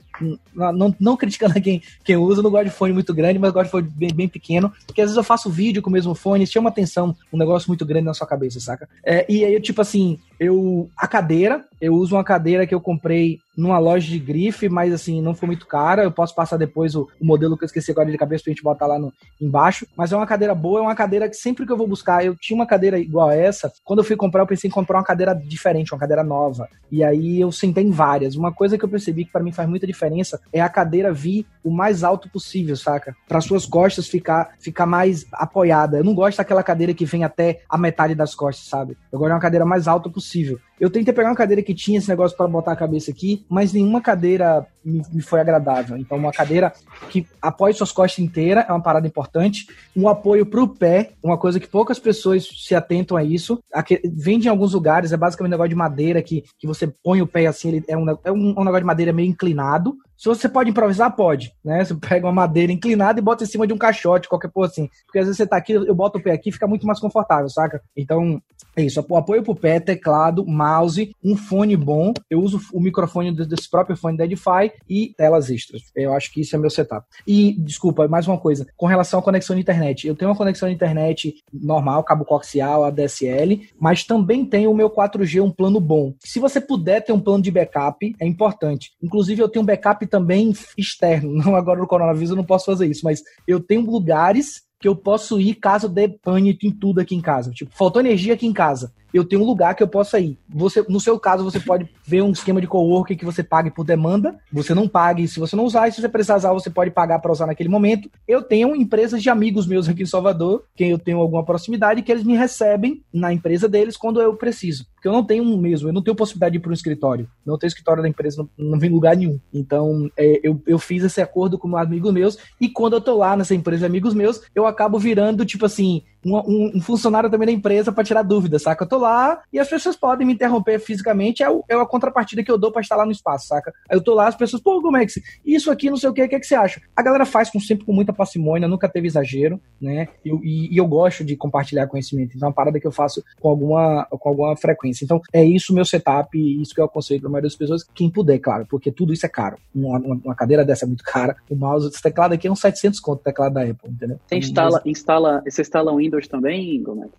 Não, não, não criticando quem, quem usa, eu não gosto de fone muito grande, mas gosto de fone bem, bem pequeno. Porque às vezes eu faço vídeo com o mesmo fone, chama atenção um negócio muito grande na sua cabeça, saca? É, e aí, tipo assim, eu. A cadeira, eu uso uma cadeira que eu comprei numa loja de grife, mas assim, não foi muito cara. Eu posso passar depois o, o modelo que eu esqueci agora de cabeça pra gente botar lá no, embaixo. Mas é uma cadeira boa, é uma cadeira que sempre que eu vou buscar, eu tinha uma cadeira igual a essa. Quando eu fui comprar, eu pensei em comprar uma cadeira diferente, uma cadeira nova. E aí eu sentei em várias. Uma coisa que eu percebi que para mim faz muita diferença é a cadeira vir o mais alto possível, saca? Para suas costas ficar, ficar mais apoiada. Eu não gosto daquela cadeira que vem até a metade das costas, sabe? Eu gosto de uma cadeira mais alta possível. Eu tentei pegar uma cadeira que tinha esse negócio para botar a cabeça aqui, mas nenhuma cadeira me, me, foi agradável. Então, uma cadeira que apoie suas costas inteiras é uma parada importante. Um apoio para o pé, uma coisa que poucas pessoas se atentam a isso. Aqui, vende em alguns lugares, é basicamente um negócio de madeira que, que você põe o pé assim, ele é um, é um, um negócio de madeira meio inclinado. Se você pode improvisar, pode, né? Você pega uma madeira inclinada e bota em cima de um caixote, qualquer coisa assim. Porque às vezes você tá aqui, eu boto o pé aqui, fica muito mais confortável, saca? Então, é isso. Apoio pro pé, teclado, mouse, um fone bom. Eu uso o microfone desse próprio fone da Edify e telas extras. Eu acho que isso é meu setup. E, desculpa, mais uma coisa. Com relação à conexão de internet. Eu tenho uma conexão de internet normal, cabo coaxial, ADSL, mas também tenho o meu 4G, um plano bom. Se você puder ter um plano de backup, é importante. Inclusive, eu tenho um backup também externo. Não agora no coronavírus eu não posso fazer isso, mas eu tenho lugares que eu posso ir caso dê pânico em tudo aqui em casa. Tipo, faltou energia aqui em casa eu tenho um lugar que eu possa ir. Você, no seu caso, você pode ver um esquema de coworking que você pague por demanda, você não pague se você não usar, e se você precisar usar, você pode pagar para usar naquele momento. Eu tenho empresas de amigos meus aqui em Salvador, quem eu tenho alguma proximidade, que eles me recebem na empresa deles quando eu preciso. Porque eu não tenho um mesmo, eu não tenho possibilidade de ir para um escritório. Não tenho escritório da empresa, não, vem lugar nenhum. Então, é, eu, eu fiz esse acordo com amigos meus, e quando eu tô lá nessa empresa de amigos meus, eu acabo virando, tipo assim, um, um, um funcionário também da empresa para tirar dúvidas, saca? Eu tô lá e as pessoas podem me interromper fisicamente, é, o, é a contrapartida que eu dou para estar lá no espaço, saca? Aí eu tô lá, as pessoas, pô, como é que isso aqui, não sei o que, o que, é que você acha? A galera faz com, sempre com muita parcimônia, nunca teve exagero, né? E, e, e, eu gosto de compartilhar conhecimento, então é uma parada que eu faço com alguma, com alguma frequência. Então é isso o meu setup, isso que eu aconselho pra maioria das pessoas, quem puder, claro, porque tudo isso é caro. Uma, uma, uma cadeira dessa é muito cara, o mouse, esse teclado aqui é uns 700 conto, teclado da Apple, entendeu? Você instala, Mas... instala, você instala um Windows também, Gomes?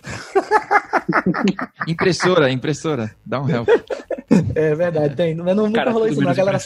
impressora, impressora, dá um help. É verdade, tem. Mas não, nunca rolou isso, não. A galera.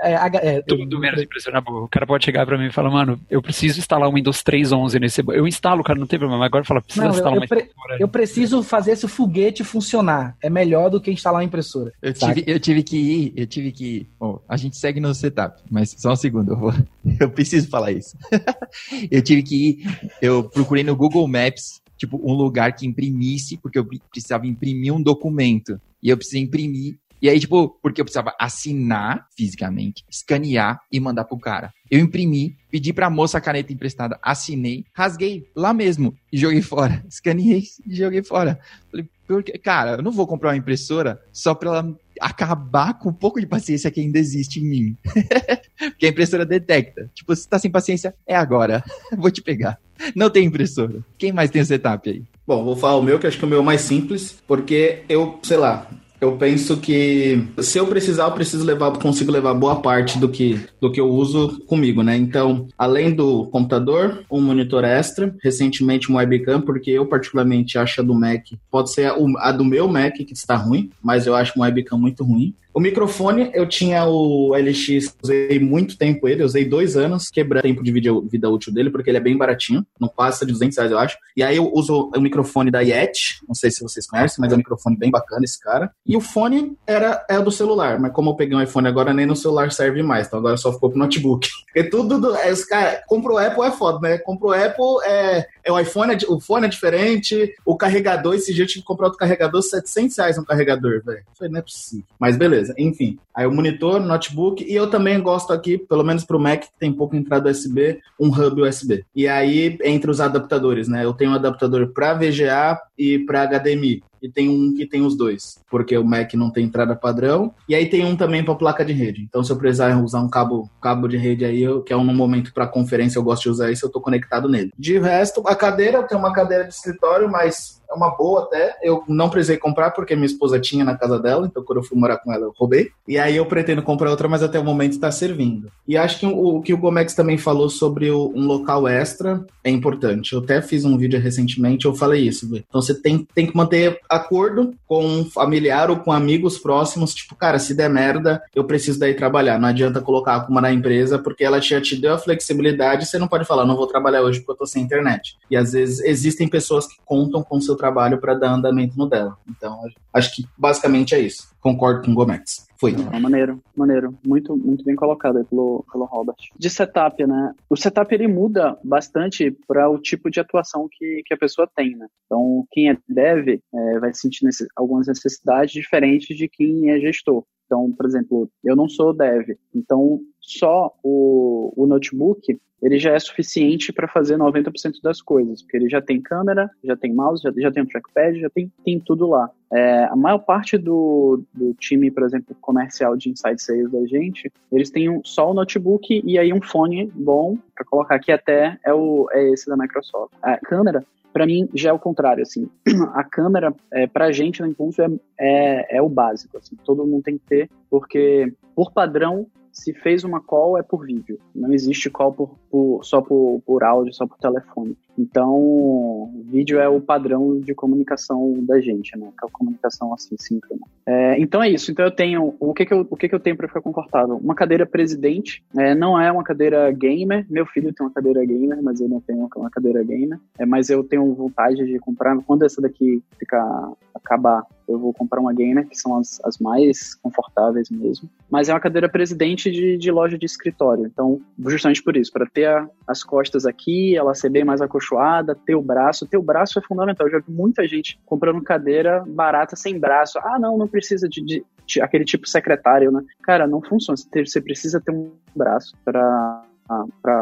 É, a, é, tudo eu, menos impressora boa. O cara pode chegar pra mim e falar, mano, eu preciso instalar o Windows 3.11 nesse. Eu instalo, cara, não tem problema. Agora fala, precisa não, instalar eu, uma pre... Eu preciso fazer esse foguete funcionar. É melhor do que instalar uma impressora. Eu tive, eu tive que ir, eu tive que ir. Bom, a gente segue no setup, mas só um segundo, eu vou. Eu preciso falar isso. eu tive que ir, eu procurei no Google Maps tipo, um lugar que imprimisse, porque eu precisava imprimir um documento. E eu precisei imprimir. E aí, tipo, porque eu precisava assinar fisicamente, escanear e mandar pro cara. Eu imprimi, pedi pra moça a caneta emprestada, assinei, rasguei lá mesmo e joguei fora. Escaneei e joguei fora. Falei, porque, cara, eu não vou comprar uma impressora só pra ela acabar com um pouco de paciência que ainda existe em mim. porque a impressora detecta. Tipo, se tá sem paciência, é agora. vou te pegar. Não tem impressora. Quem mais tem setup aí? Bom, vou falar o meu, que acho que é o meu mais simples, porque eu, sei lá, eu penso que se eu precisar, eu preciso levar, consigo levar boa parte do que, do que eu uso comigo, né? Então, além do computador, um monitor extra, recentemente um webcam, porque eu particularmente acho a do Mac, pode ser a, a do meu Mac que está ruim, mas eu acho um webcam muito ruim. O microfone, eu tinha o LX, usei muito tempo ele, usei dois anos, quebrando tempo de vida, vida útil dele, porque ele é bem baratinho, não passa de 200 reais, eu acho. E aí eu uso o microfone da Yeti, não sei se vocês conhecem, mas é um microfone bem bacana esse cara. E o fone era é do celular, mas como eu peguei um iPhone agora, nem no celular serve mais, então agora só ficou pro notebook. Porque tudo, do, é, os cara, comprou Apple é foda, né? Comprou Apple, é, é o iPhone, é, o fone é diferente, o carregador, esse dia eu tive que comprar outro carregador, 700 reais um carregador, velho. Não é possível. Mas beleza beleza. Enfim, aí o monitor, notebook, e eu também gosto aqui, pelo menos para o Mac, que tem pouco entrada USB, um hub USB. E aí, entre os adaptadores, né? Eu tenho um adaptador para VGA e para HDMI e tem um que tem os dois, porque o Mac não tem entrada padrão, e aí tem um também para placa de rede. Então, se eu precisar usar um cabo, cabo de rede aí, eu, que é um momento para conferência, eu gosto de usar isso, eu estou conectado nele. De resto, a cadeira, eu tenho uma cadeira de escritório, mas é uma boa até. Eu não precisei comprar porque minha esposa tinha na casa dela, então quando eu fui morar com ela, eu roubei. E aí eu pretendo comprar outra, mas até o momento está servindo. E acho que o, o que o Gomex também falou sobre o, um local extra é importante. Eu até fiz um vídeo recentemente, eu falei isso. Então você tem, tem que manter acordo com um familiar ou com amigos próximos, tipo, cara, se der merda, eu preciso daí trabalhar. Não adianta colocar a na empresa, porque ela já te deu a flexibilidade, você não pode falar, não vou trabalhar hoje porque eu tô sem internet. E às vezes existem pessoas que contam com o seu trabalho para dar andamento no dela. Então, acho que basicamente é isso. Concordo com o Gomex. Foi. É, maneiro, maneiro. Muito, muito bem colocado aí pelo, pelo Robert. De setup, né? O setup ele muda bastante para o tipo de atuação que, que a pessoa tem, né? Então, quem é dev é, vai sentir necess algumas necessidades diferentes de quem é gestor. Então, por exemplo, eu não sou dev, então só o, o notebook ele já é suficiente para fazer 90% das coisas, porque ele já tem câmera, já tem mouse, já, já tem um trackpad, já tem, tem tudo lá. É, a maior parte do, do time, por exemplo, comercial de inside sales da gente, eles têm um, só o notebook e aí um fone bom para colocar aqui até é, o, é esse da Microsoft. A câmera, para mim, já é o contrário, assim. A câmera, é, pra gente no Impulso, é, é, é o básico, assim. Todo mundo tem que ter, porque, por padrão, se fez uma call é por vídeo. Não existe call por, por, só por, por áudio, só por telefone. Então, vídeo é o padrão de comunicação da gente, né? Que é a comunicação assim, síncrona. É, então é isso. Então eu tenho. O que, que, eu, o que, que eu tenho para ficar confortável? Uma cadeira presidente. É, não é uma cadeira gamer. Meu filho tem uma cadeira gamer, mas eu não tenho uma cadeira gamer. É, mas eu tenho vontade de comprar. Quando essa daqui ficar acabar, eu vou comprar uma gamer, que são as, as mais confortáveis mesmo. Mas é uma cadeira presidente de, de loja de escritório. Então, justamente por isso, para ter a, as costas aqui, ela ser bem mais acolchoada, ter o braço. Ter o braço é fundamental. Eu já vi muita gente comprando cadeira barata sem braço. Ah, não, não precisa de, de, de aquele tipo secretário, né? Cara, não funciona. Você precisa ter um braço para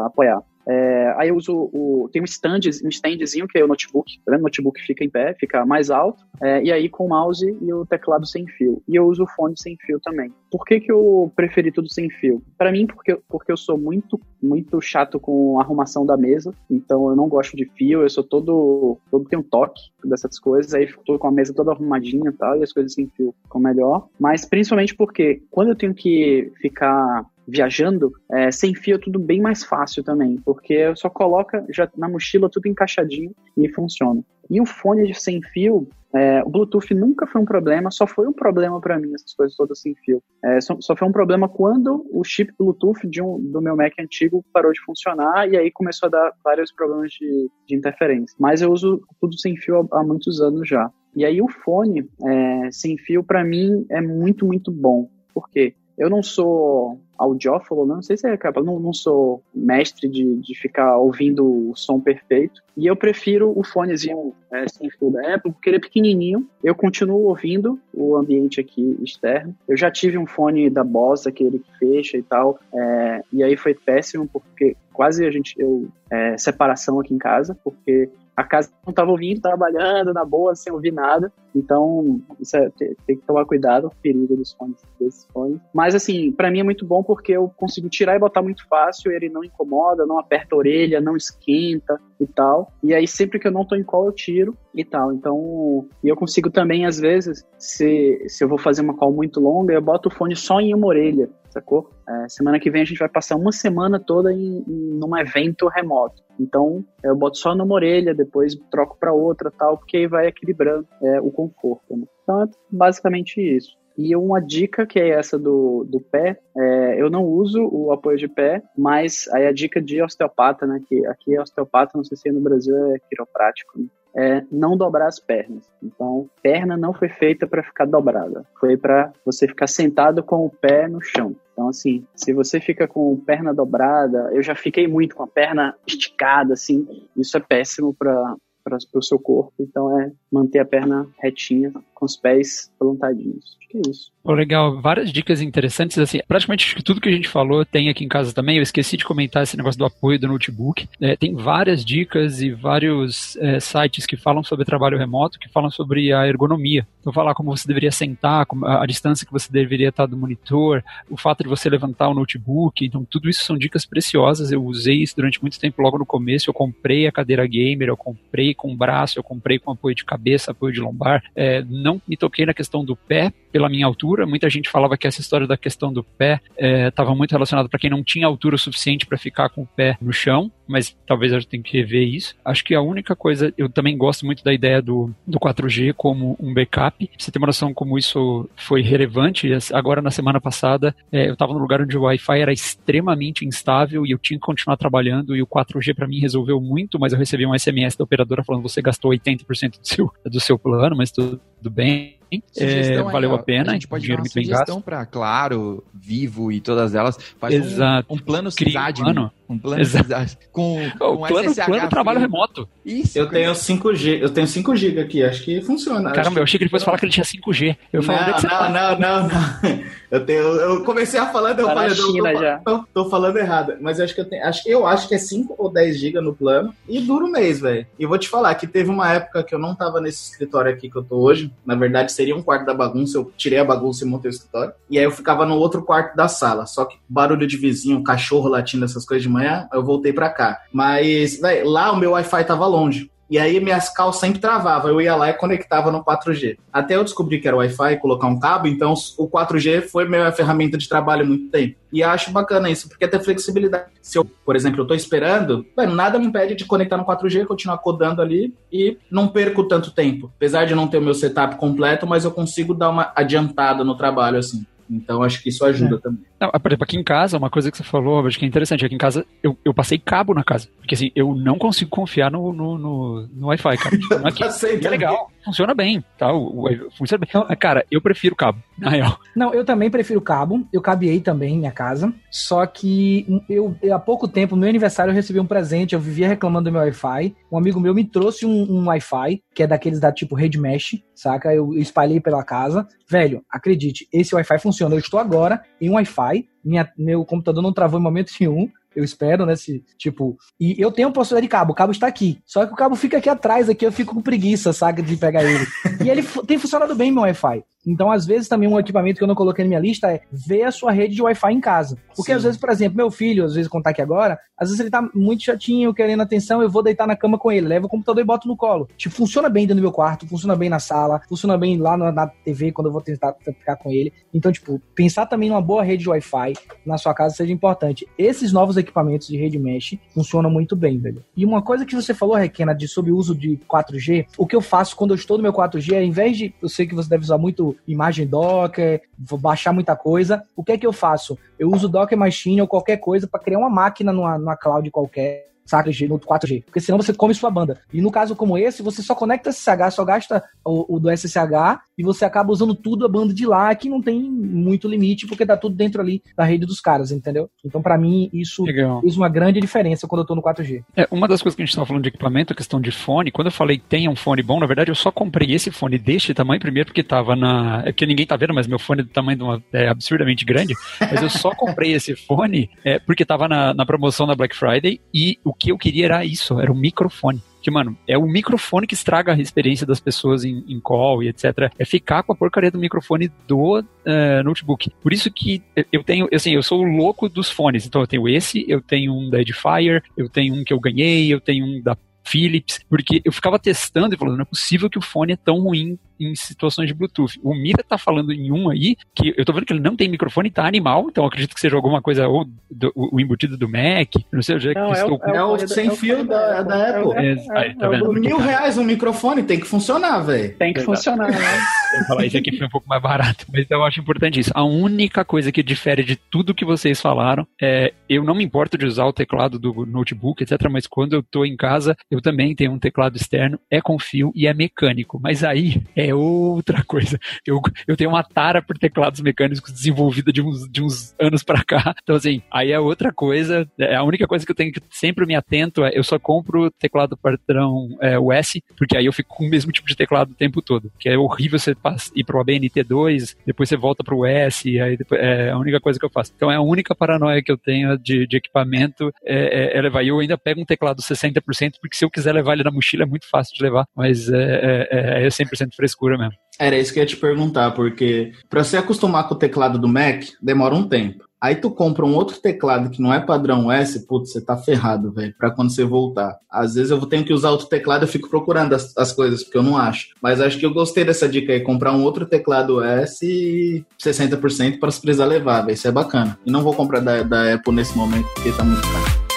apoiar. É, aí eu uso o. Tem um, stand, um standzinho que é o notebook. Tá vendo? O notebook fica em pé, fica mais alto. É, e aí com o mouse e o teclado sem fio. E eu uso o fone sem fio também. Por que, que eu preferi tudo sem fio? Para mim, porque, porque eu sou muito, muito chato com a arrumação da mesa. Então eu não gosto de fio, eu sou todo. todo tem um toque dessas coisas. Aí fico com a mesa toda arrumadinha e tal, e as coisas sem fio ficam melhor. Mas principalmente porque quando eu tenho que ficar viajando, é, sem fio é tudo bem mais fácil também, porque só coloca já na mochila tudo encaixadinho e funciona. E o fone sem fio, é, o Bluetooth nunca foi um problema, só foi um problema para mim, essas coisas todas sem fio. É, só, só, foi um problema quando o chip Bluetooth de um, do meu Mac antigo parou de funcionar e aí começou a dar vários problemas de, de interferência. Mas eu uso tudo sem fio há, há muitos anos já. E aí o fone é, sem fio, para mim, é muito, muito bom. Por quê? Eu não sou audiófilo, não sei se é capaz, não, não sou mestre de, de ficar ouvindo o som perfeito. E eu prefiro o fonezinho é, sem fio da Apple, porque ele é pequenininho. Eu continuo ouvindo o ambiente aqui externo. Eu já tive um fone da Boss, aquele que fecha e tal, é, e aí foi péssimo, porque quase a gente, eu, é, separação aqui em casa, porque a casa não estava ouvindo, trabalhando na boa, sem ouvir nada. Então, isso é, tem, tem, que tomar cuidado, o perigo dos fones, desses fones. Mas, assim, para mim é muito bom porque eu consigo tirar e botar muito fácil, ele não incomoda, não aperta a orelha, não esquenta e tal. E aí, sempre que eu não tô em call, eu tiro e tal. Então, e eu consigo também, às vezes, se, se eu vou fazer uma call muito longa, eu boto o fone só em uma orelha, sacou? É, semana que vem a gente vai passar uma semana toda em, em num evento remoto. Então, eu boto só numa orelha, depois troco para outra tal, porque aí vai equilibrando é, o conforto. Né? Então, é basicamente isso. E uma dica que é essa do, do pé, é, eu não uso o apoio de pé, mas aí a dica de osteopata, né? Que aqui é osteopata, não sei se no Brasil é quiroprático, né? É não dobrar as pernas. Então, perna não foi feita para ficar dobrada, foi para você ficar sentado com o pé no chão. Então, assim, se você fica com perna dobrada, eu já fiquei muito com a perna esticada, assim, isso é péssimo para o seu corpo. Então, é manter a perna retinha, com os pés plantadinhos. Que é isso. Oh, legal, várias dicas interessantes. Assim, praticamente tudo que a gente falou tem aqui em casa também. Eu esqueci de comentar esse negócio do apoio do notebook. É, tem várias dicas e vários é, sites que falam sobre trabalho remoto, que falam sobre a ergonomia. Então, falar como você deveria sentar, a, a distância que você deveria estar do monitor, o fato de você levantar o notebook. Então, tudo isso são dicas preciosas. Eu usei isso durante muito tempo logo no começo. Eu comprei a cadeira gamer, eu comprei com braço, eu comprei com apoio de cabeça, apoio de lombar. É, não me toquei na questão do pé, pela minha altura. Muita gente falava que essa história da questão do pé estava é, muito relacionada para quem não tinha altura suficiente para ficar com o pé no chão, mas talvez eu tenha que rever isso. Acho que a única coisa, eu também gosto muito da ideia do, do 4G como um backup. Você ter uma noção como isso foi relevante, agora na semana passada é, eu estava num lugar onde o Wi-Fi era extremamente instável e eu tinha que continuar trabalhando e o 4G para mim resolveu muito, mas eu recebi um SMS da operadora falando você gastou 80% do seu, do seu plano, mas tudo bem. É, valeu a pena, a gente pode muito bem gasto. para Claro, Vivo e todas elas. Faz Exato. Um, um plano cidade. Um um plano cidade. Com, com o plano, SSH plano trabalho remoto. Isso. Eu tenho 5G, eu tenho 5 GB aqui, acho que funciona. Caramba, eu achei que ele fosse falar que ele tinha 5G. Eu não, não, não, não, não, não. Eu, tenho, eu comecei a falar, eu tá falei, China tô, já. Tô, tô, falando errado. Mas acho que eu tenho. Acho, eu acho que é 5 ou 10 GB no plano e dura um mês, velho. E vou te falar que teve uma época que eu não tava nesse escritório aqui que eu tô hoje. Na verdade, seria um quarto da bagunça. Eu tirei a bagunça e montei o escritório. E aí eu ficava no outro quarto da sala. Só que barulho de vizinho, cachorro latindo, essas coisas de manhã, eu voltei pra cá. Mas, lá o meu Wi-Fi tava longe. E aí minhas calls sempre travavam. Eu ia lá e conectava no 4G. Até eu descobri que era Wi-Fi, colocar um cabo, então o 4G foi minha ferramenta de trabalho há muito tempo. E acho bacana isso, porque tem flexibilidade. Se eu, por exemplo, eu tô esperando, nada me impede de conectar no 4G, continuar codando ali e não perco tanto tempo. Apesar de não ter o meu setup completo, mas eu consigo dar uma adiantada no trabalho, assim. Então acho que isso ajuda é. também. Não, por exemplo, aqui em casa, uma coisa que você falou, acho que é interessante, aqui em casa eu, eu passei cabo na casa. Porque assim, eu não consigo confiar no, no, no, no Wi-Fi, cara. Tipo, aqui, é legal, funciona bem, tá? O, o, funciona bem. Mas, cara, eu prefiro cabo, na real. Não, eu também prefiro cabo. Eu cabeei também em minha casa. Só que eu, eu, há pouco tempo, no meu aniversário, eu recebi um presente, eu vivia reclamando do meu Wi-Fi. Um amigo meu me trouxe um, um Wi-Fi, que é daqueles da tipo rede mesh, saca? Eu, eu espalhei pela casa. Velho, acredite, esse Wi-Fi funciona. Eu estou agora em um Wi-Fi minha, meu computador não travou em momento nenhum. eu espero, né? Se, tipo, e eu tenho a possibilidade de cabo, o cabo está aqui. Só que o cabo fica aqui atrás, aqui eu fico com preguiça, saca, de pegar ele. e ele tem funcionado bem meu Wi-Fi. Então, às vezes, também um equipamento que eu não coloquei na minha lista é ver a sua rede de Wi-Fi em casa. Porque, Sim. às vezes, por exemplo, meu filho, às vezes, contar aqui agora, às vezes ele tá muito chatinho, querendo atenção, eu vou deitar na cama com ele, levo o computador e boto no colo. Tipo, funciona bem dentro do meu quarto, funciona bem na sala, funciona bem lá na, na TV quando eu vou tentar ficar com ele. Então, tipo, pensar também numa boa rede de Wi-Fi na sua casa seja importante. Esses novos equipamentos de rede mesh funcionam muito bem, velho. E uma coisa que você falou, Requena, de sobre o uso de 4G, o que eu faço quando eu estou no meu 4G, é, ao invés de, eu sei que você deve usar muito imagem Docker, vou baixar muita coisa, o que é que eu faço? Eu uso Docker Machine ou qualquer coisa para criar uma máquina numa, numa cloud qualquer saca? No 4G. Porque senão você come sua banda. E no caso como esse, você só conecta SSH, só gasta o, o do SSH e você acaba usando tudo a banda de lá, que não tem muito limite, porque tá tudo dentro ali da rede dos caras, entendeu? Então, para mim, isso Legal. fez uma grande diferença quando eu tô no 4G. É, uma das coisas que a gente tava falando de equipamento, a questão de fone, quando eu falei tenha um fone bom, na verdade eu só comprei esse fone deste tamanho primeiro porque tava na. É porque ninguém tá vendo, mas meu fone é do tamanho de uma, é absurdamente grande. Mas eu só comprei esse fone é, porque tava na, na promoção da Black Friday e o que eu queria era isso, era o microfone. Que, mano, é o microfone que estraga a experiência das pessoas em, em call e etc. É ficar com a porcaria do microfone do uh, notebook. Por isso que eu tenho, assim, eu sou o louco dos fones. Então eu tenho esse, eu tenho um da Edifier, eu tenho um que eu ganhei, eu tenho um da Philips, porque eu ficava testando e falando, não é possível que o fone é tão ruim em situações de Bluetooth. O Mira tá falando em um aí, que eu tô vendo que ele não tem microfone, tá animal, então acredito que seja alguma coisa, ou do, o embutido do Mac, não sei o jeito que estou... É o, é o sem fio da, da Apple. É, é, tá vendo? Mil reais um microfone, tem que funcionar, velho. Tem que funcionar, né? Eu falar, esse aqui foi um pouco mais barato, mas eu acho importante isso. A única coisa que difere de tudo que vocês falaram é, eu não me importo de usar o teclado do notebook, etc, mas quando eu tô em casa, eu também tenho um teclado externo, é com fio e é mecânico, mas aí é é outra coisa. Eu, eu tenho uma tara por teclados mecânicos desenvolvida de uns, de uns anos para cá. Então, assim, aí é outra coisa. É a única coisa que eu tenho que sempre me atento é eu só compro teclado padrão é, US, porque aí eu fico com o mesmo tipo de teclado o tempo todo. Que é horrível você ir pro ABNT2, depois você volta pro US, aí depois, é a única coisa que eu faço. Então é a única paranoia que eu tenho de, de equipamento é, é, é levar. Eu ainda pego um teclado 60%, porque se eu quiser levar ele na mochila é muito fácil de levar, mas é, é, é 100% fresco frescura mesmo. Era isso que eu ia te perguntar, porque para você acostumar com o teclado do Mac, demora um tempo. Aí tu compra um outro teclado que não é padrão S, putz, você tá ferrado, velho, pra quando você voltar. Às vezes eu tenho que usar outro teclado, eu fico procurando as, as, coisas, porque eu não acho. Mas acho que eu gostei dessa dica aí, comprar um outro teclado S e 60% para se precisar levar, velho, isso é bacana. E não vou comprar da, da Apple nesse momento, porque tá muito caro.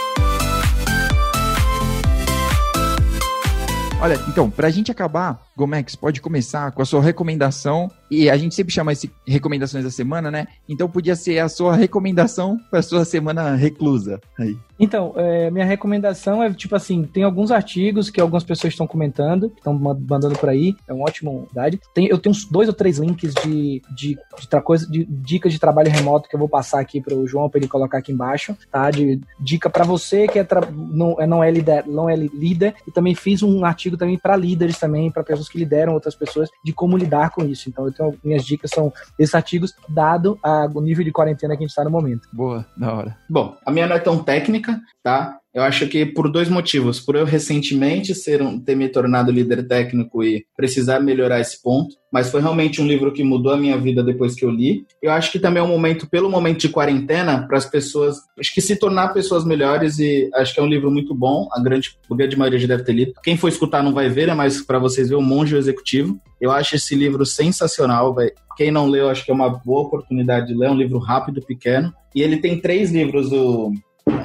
Olha, então, pra gente acabar, Gomex, pode começar com a sua recomendação. E a gente sempre chama esse recomendações da semana, né? Então podia ser a sua recomendação para sua semana reclusa. Aí. Então, é, minha recomendação é tipo assim: tem alguns artigos que algumas pessoas estão comentando, que estão mandando por aí. É uma ótima idade. Tem, eu tenho uns dois ou três links de, de, de, coisa, de dicas de trabalho remoto que eu vou passar aqui para o João para ele colocar aqui embaixo, tá? De dica para você que é não, é, não é líder, não é líder. E também fiz um artigo artigo também para líderes também, para pessoas que lideram outras pessoas, de como lidar com isso. Então, eu tenho, minhas dicas são esses artigos, dado a, o nível de quarentena que a gente está no momento. Boa, da hora. Bom, a minha não é tão técnica, tá? Eu acho que por dois motivos. Por eu recentemente ser um, ter me tornado líder técnico e precisar melhorar esse ponto. Mas foi realmente um livro que mudou a minha vida depois que eu li. Eu acho que também é um momento, pelo momento de quarentena, para as pessoas, acho que se tornar pessoas melhores. E acho que é um livro muito bom. A grande, a grande maioria já deve ter lido. Quem for escutar não vai ver, né? mas para vocês ver, O Monge Executivo. Eu acho esse livro sensacional. Quem não leu, acho que é uma boa oportunidade de ler. É um livro rápido, pequeno. E ele tem três livros, o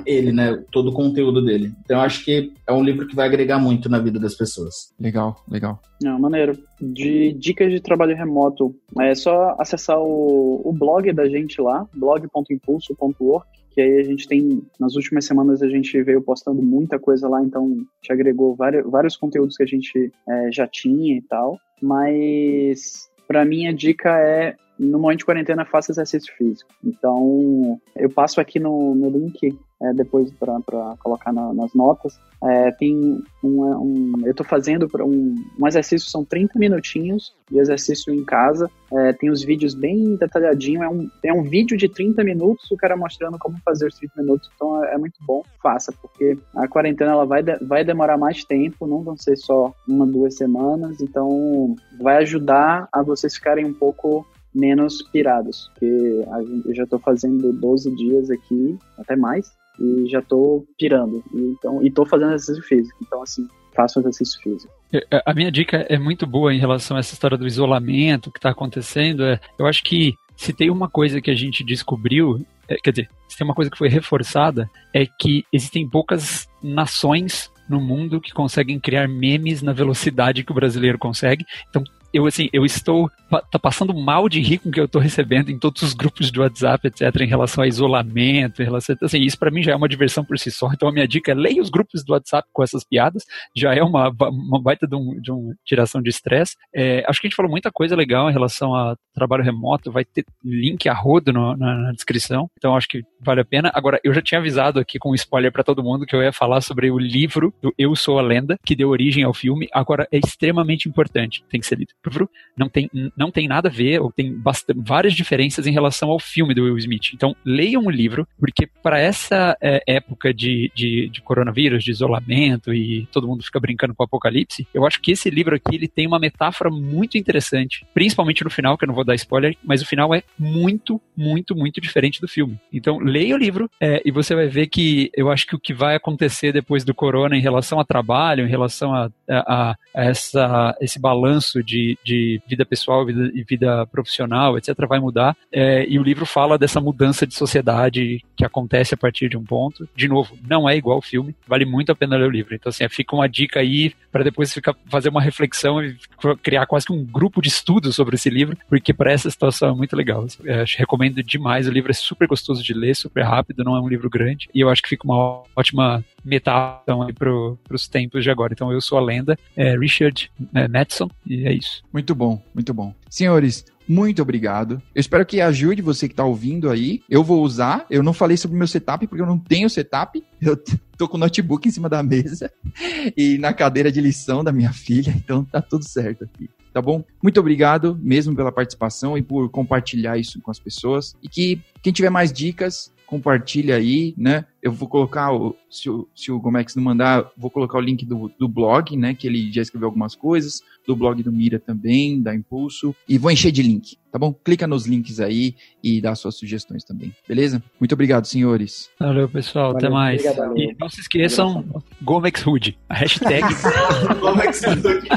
ele, né? Todo o conteúdo dele. Então, eu acho que é um livro que vai agregar muito na vida das pessoas. Legal, legal. Não, maneiro. De dicas de trabalho remoto, é só acessar o, o blog da gente lá, blog.impulso.org, que aí a gente tem, nas últimas semanas a gente veio postando muita coisa lá, então te agregou vários, vários conteúdos que a gente é, já tinha e tal. Mas para mim a dica é no momento de quarentena faça exercício físico. Então, eu passo aqui no, no link é, depois para colocar na, nas notas. É, tem um, um, eu estou fazendo um, um exercício, são 30 minutinhos de exercício em casa. É, tem os vídeos bem detalhadinho. É um, é um vídeo de 30 minutos, o cara mostrando como fazer os 30 minutos. Então é, é muito bom, faça, porque a quarentena ela vai, de, vai demorar mais tempo, não vão ser só uma, duas semanas. Então vai ajudar a vocês ficarem um pouco menos pirados, porque eu já estou fazendo 12 dias aqui, até mais, e já estou pirando. E, então, e tô fazendo exercício físico. Então, assim, faço exercício físico. É, é, a minha dica é muito boa em relação a essa história do isolamento que está acontecendo. É, eu acho que se tem uma coisa que a gente descobriu, é, quer dizer, se tem uma coisa que foi reforçada, é que existem poucas nações no mundo que conseguem criar memes na velocidade que o brasileiro consegue. Então, eu assim, eu estou tá passando mal de rir com o que eu estou recebendo em todos os grupos de WhatsApp, etc, em relação a isolamento, em relação assim, isso para mim já é uma diversão por si só. Então a minha dica é leia os grupos do WhatsApp com essas piadas, já é uma, uma baita de, um, de uma tiração de estresse. É, acho que a gente falou muita coisa legal em relação a trabalho remoto, vai ter link a rodo no, na, na, descrição, então acho que vale a pena. Agora, eu já tinha avisado aqui com um spoiler para todo mundo que eu ia falar sobre o livro do Eu Sou a Lenda, que deu origem ao filme, agora é extremamente importante, tem que ser lido livro não tem, não tem nada a ver, ou tem várias diferenças em relação ao filme do Will Smith. Então, leiam o livro, porque para essa é, época de, de, de, coronavírus, de isolamento e todo mundo fica brincando com o apocalipse, eu acho que esse livro aqui ele tem uma metáfora muito interessante, principalmente no final, que eu não vou dar spoiler, mas o final é muito, muito, muito diferente do filme. Então, leia o livro é, e você vai ver que eu acho que o que vai acontecer depois do corona em relação a trabalho, em relação a, a, a essa, esse balanço de, de vida pessoal vida, e vida profissional, etc., vai mudar. É, e o livro fala dessa mudança de sociedade que acontece a partir de um ponto. De novo, não é igual ao filme, vale muito a pena ler o livro. Então, assim, fica uma dica aí para depois ficar, fazer uma reflexão e criar quase que um grupo de estudos sobre esse livro, porque para essa situação é muito legal. É, recomendo demais. O livro é super gostoso de ler, super rápido, não é um livro grande. E eu acho que fica uma ótima metáfora para os tempos de agora. Então, eu sou a lenda, é Richard é, Madison, e é isso. Muito bom, muito bom. Senhores, muito obrigado. Eu espero que ajude você que está ouvindo aí. Eu vou usar. Eu não falei sobre o meu setup porque eu não tenho setup. Eu tô com o notebook em cima da mesa e na cadeira de lição da minha filha, então tá tudo certo aqui. Tá bom? Muito obrigado mesmo pela participação e por compartilhar isso com as pessoas. E que quem tiver mais dicas, compartilha aí, né? Eu vou colocar, o, se, o, se o Gomex não mandar, vou colocar o link do, do blog, né? Que ele já escreveu algumas coisas, do blog do Mira também, da Impulso, e vou encher de link, tá bom? Clica nos links aí e dá suas sugestões também, beleza? Muito obrigado, senhores. Valeu, pessoal, Valeu, até mais. Obrigado, e não se esqueçam, Gomex Hood, a hashtag Gomex Hood.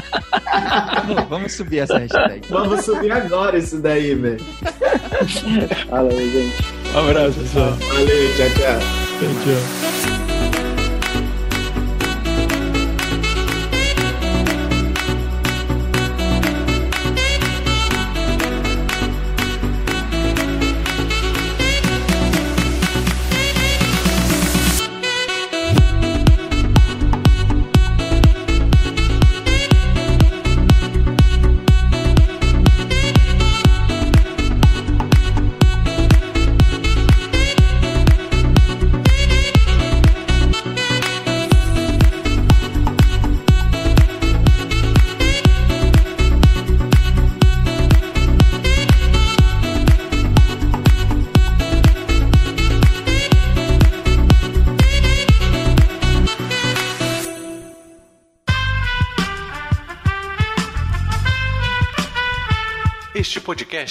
Vamos subir essa hashtag. Vamos subir agora isso daí, velho. Valeu, gente. Um abraço, pessoal. Valeu, tchau, tchau. Tchau, tchau.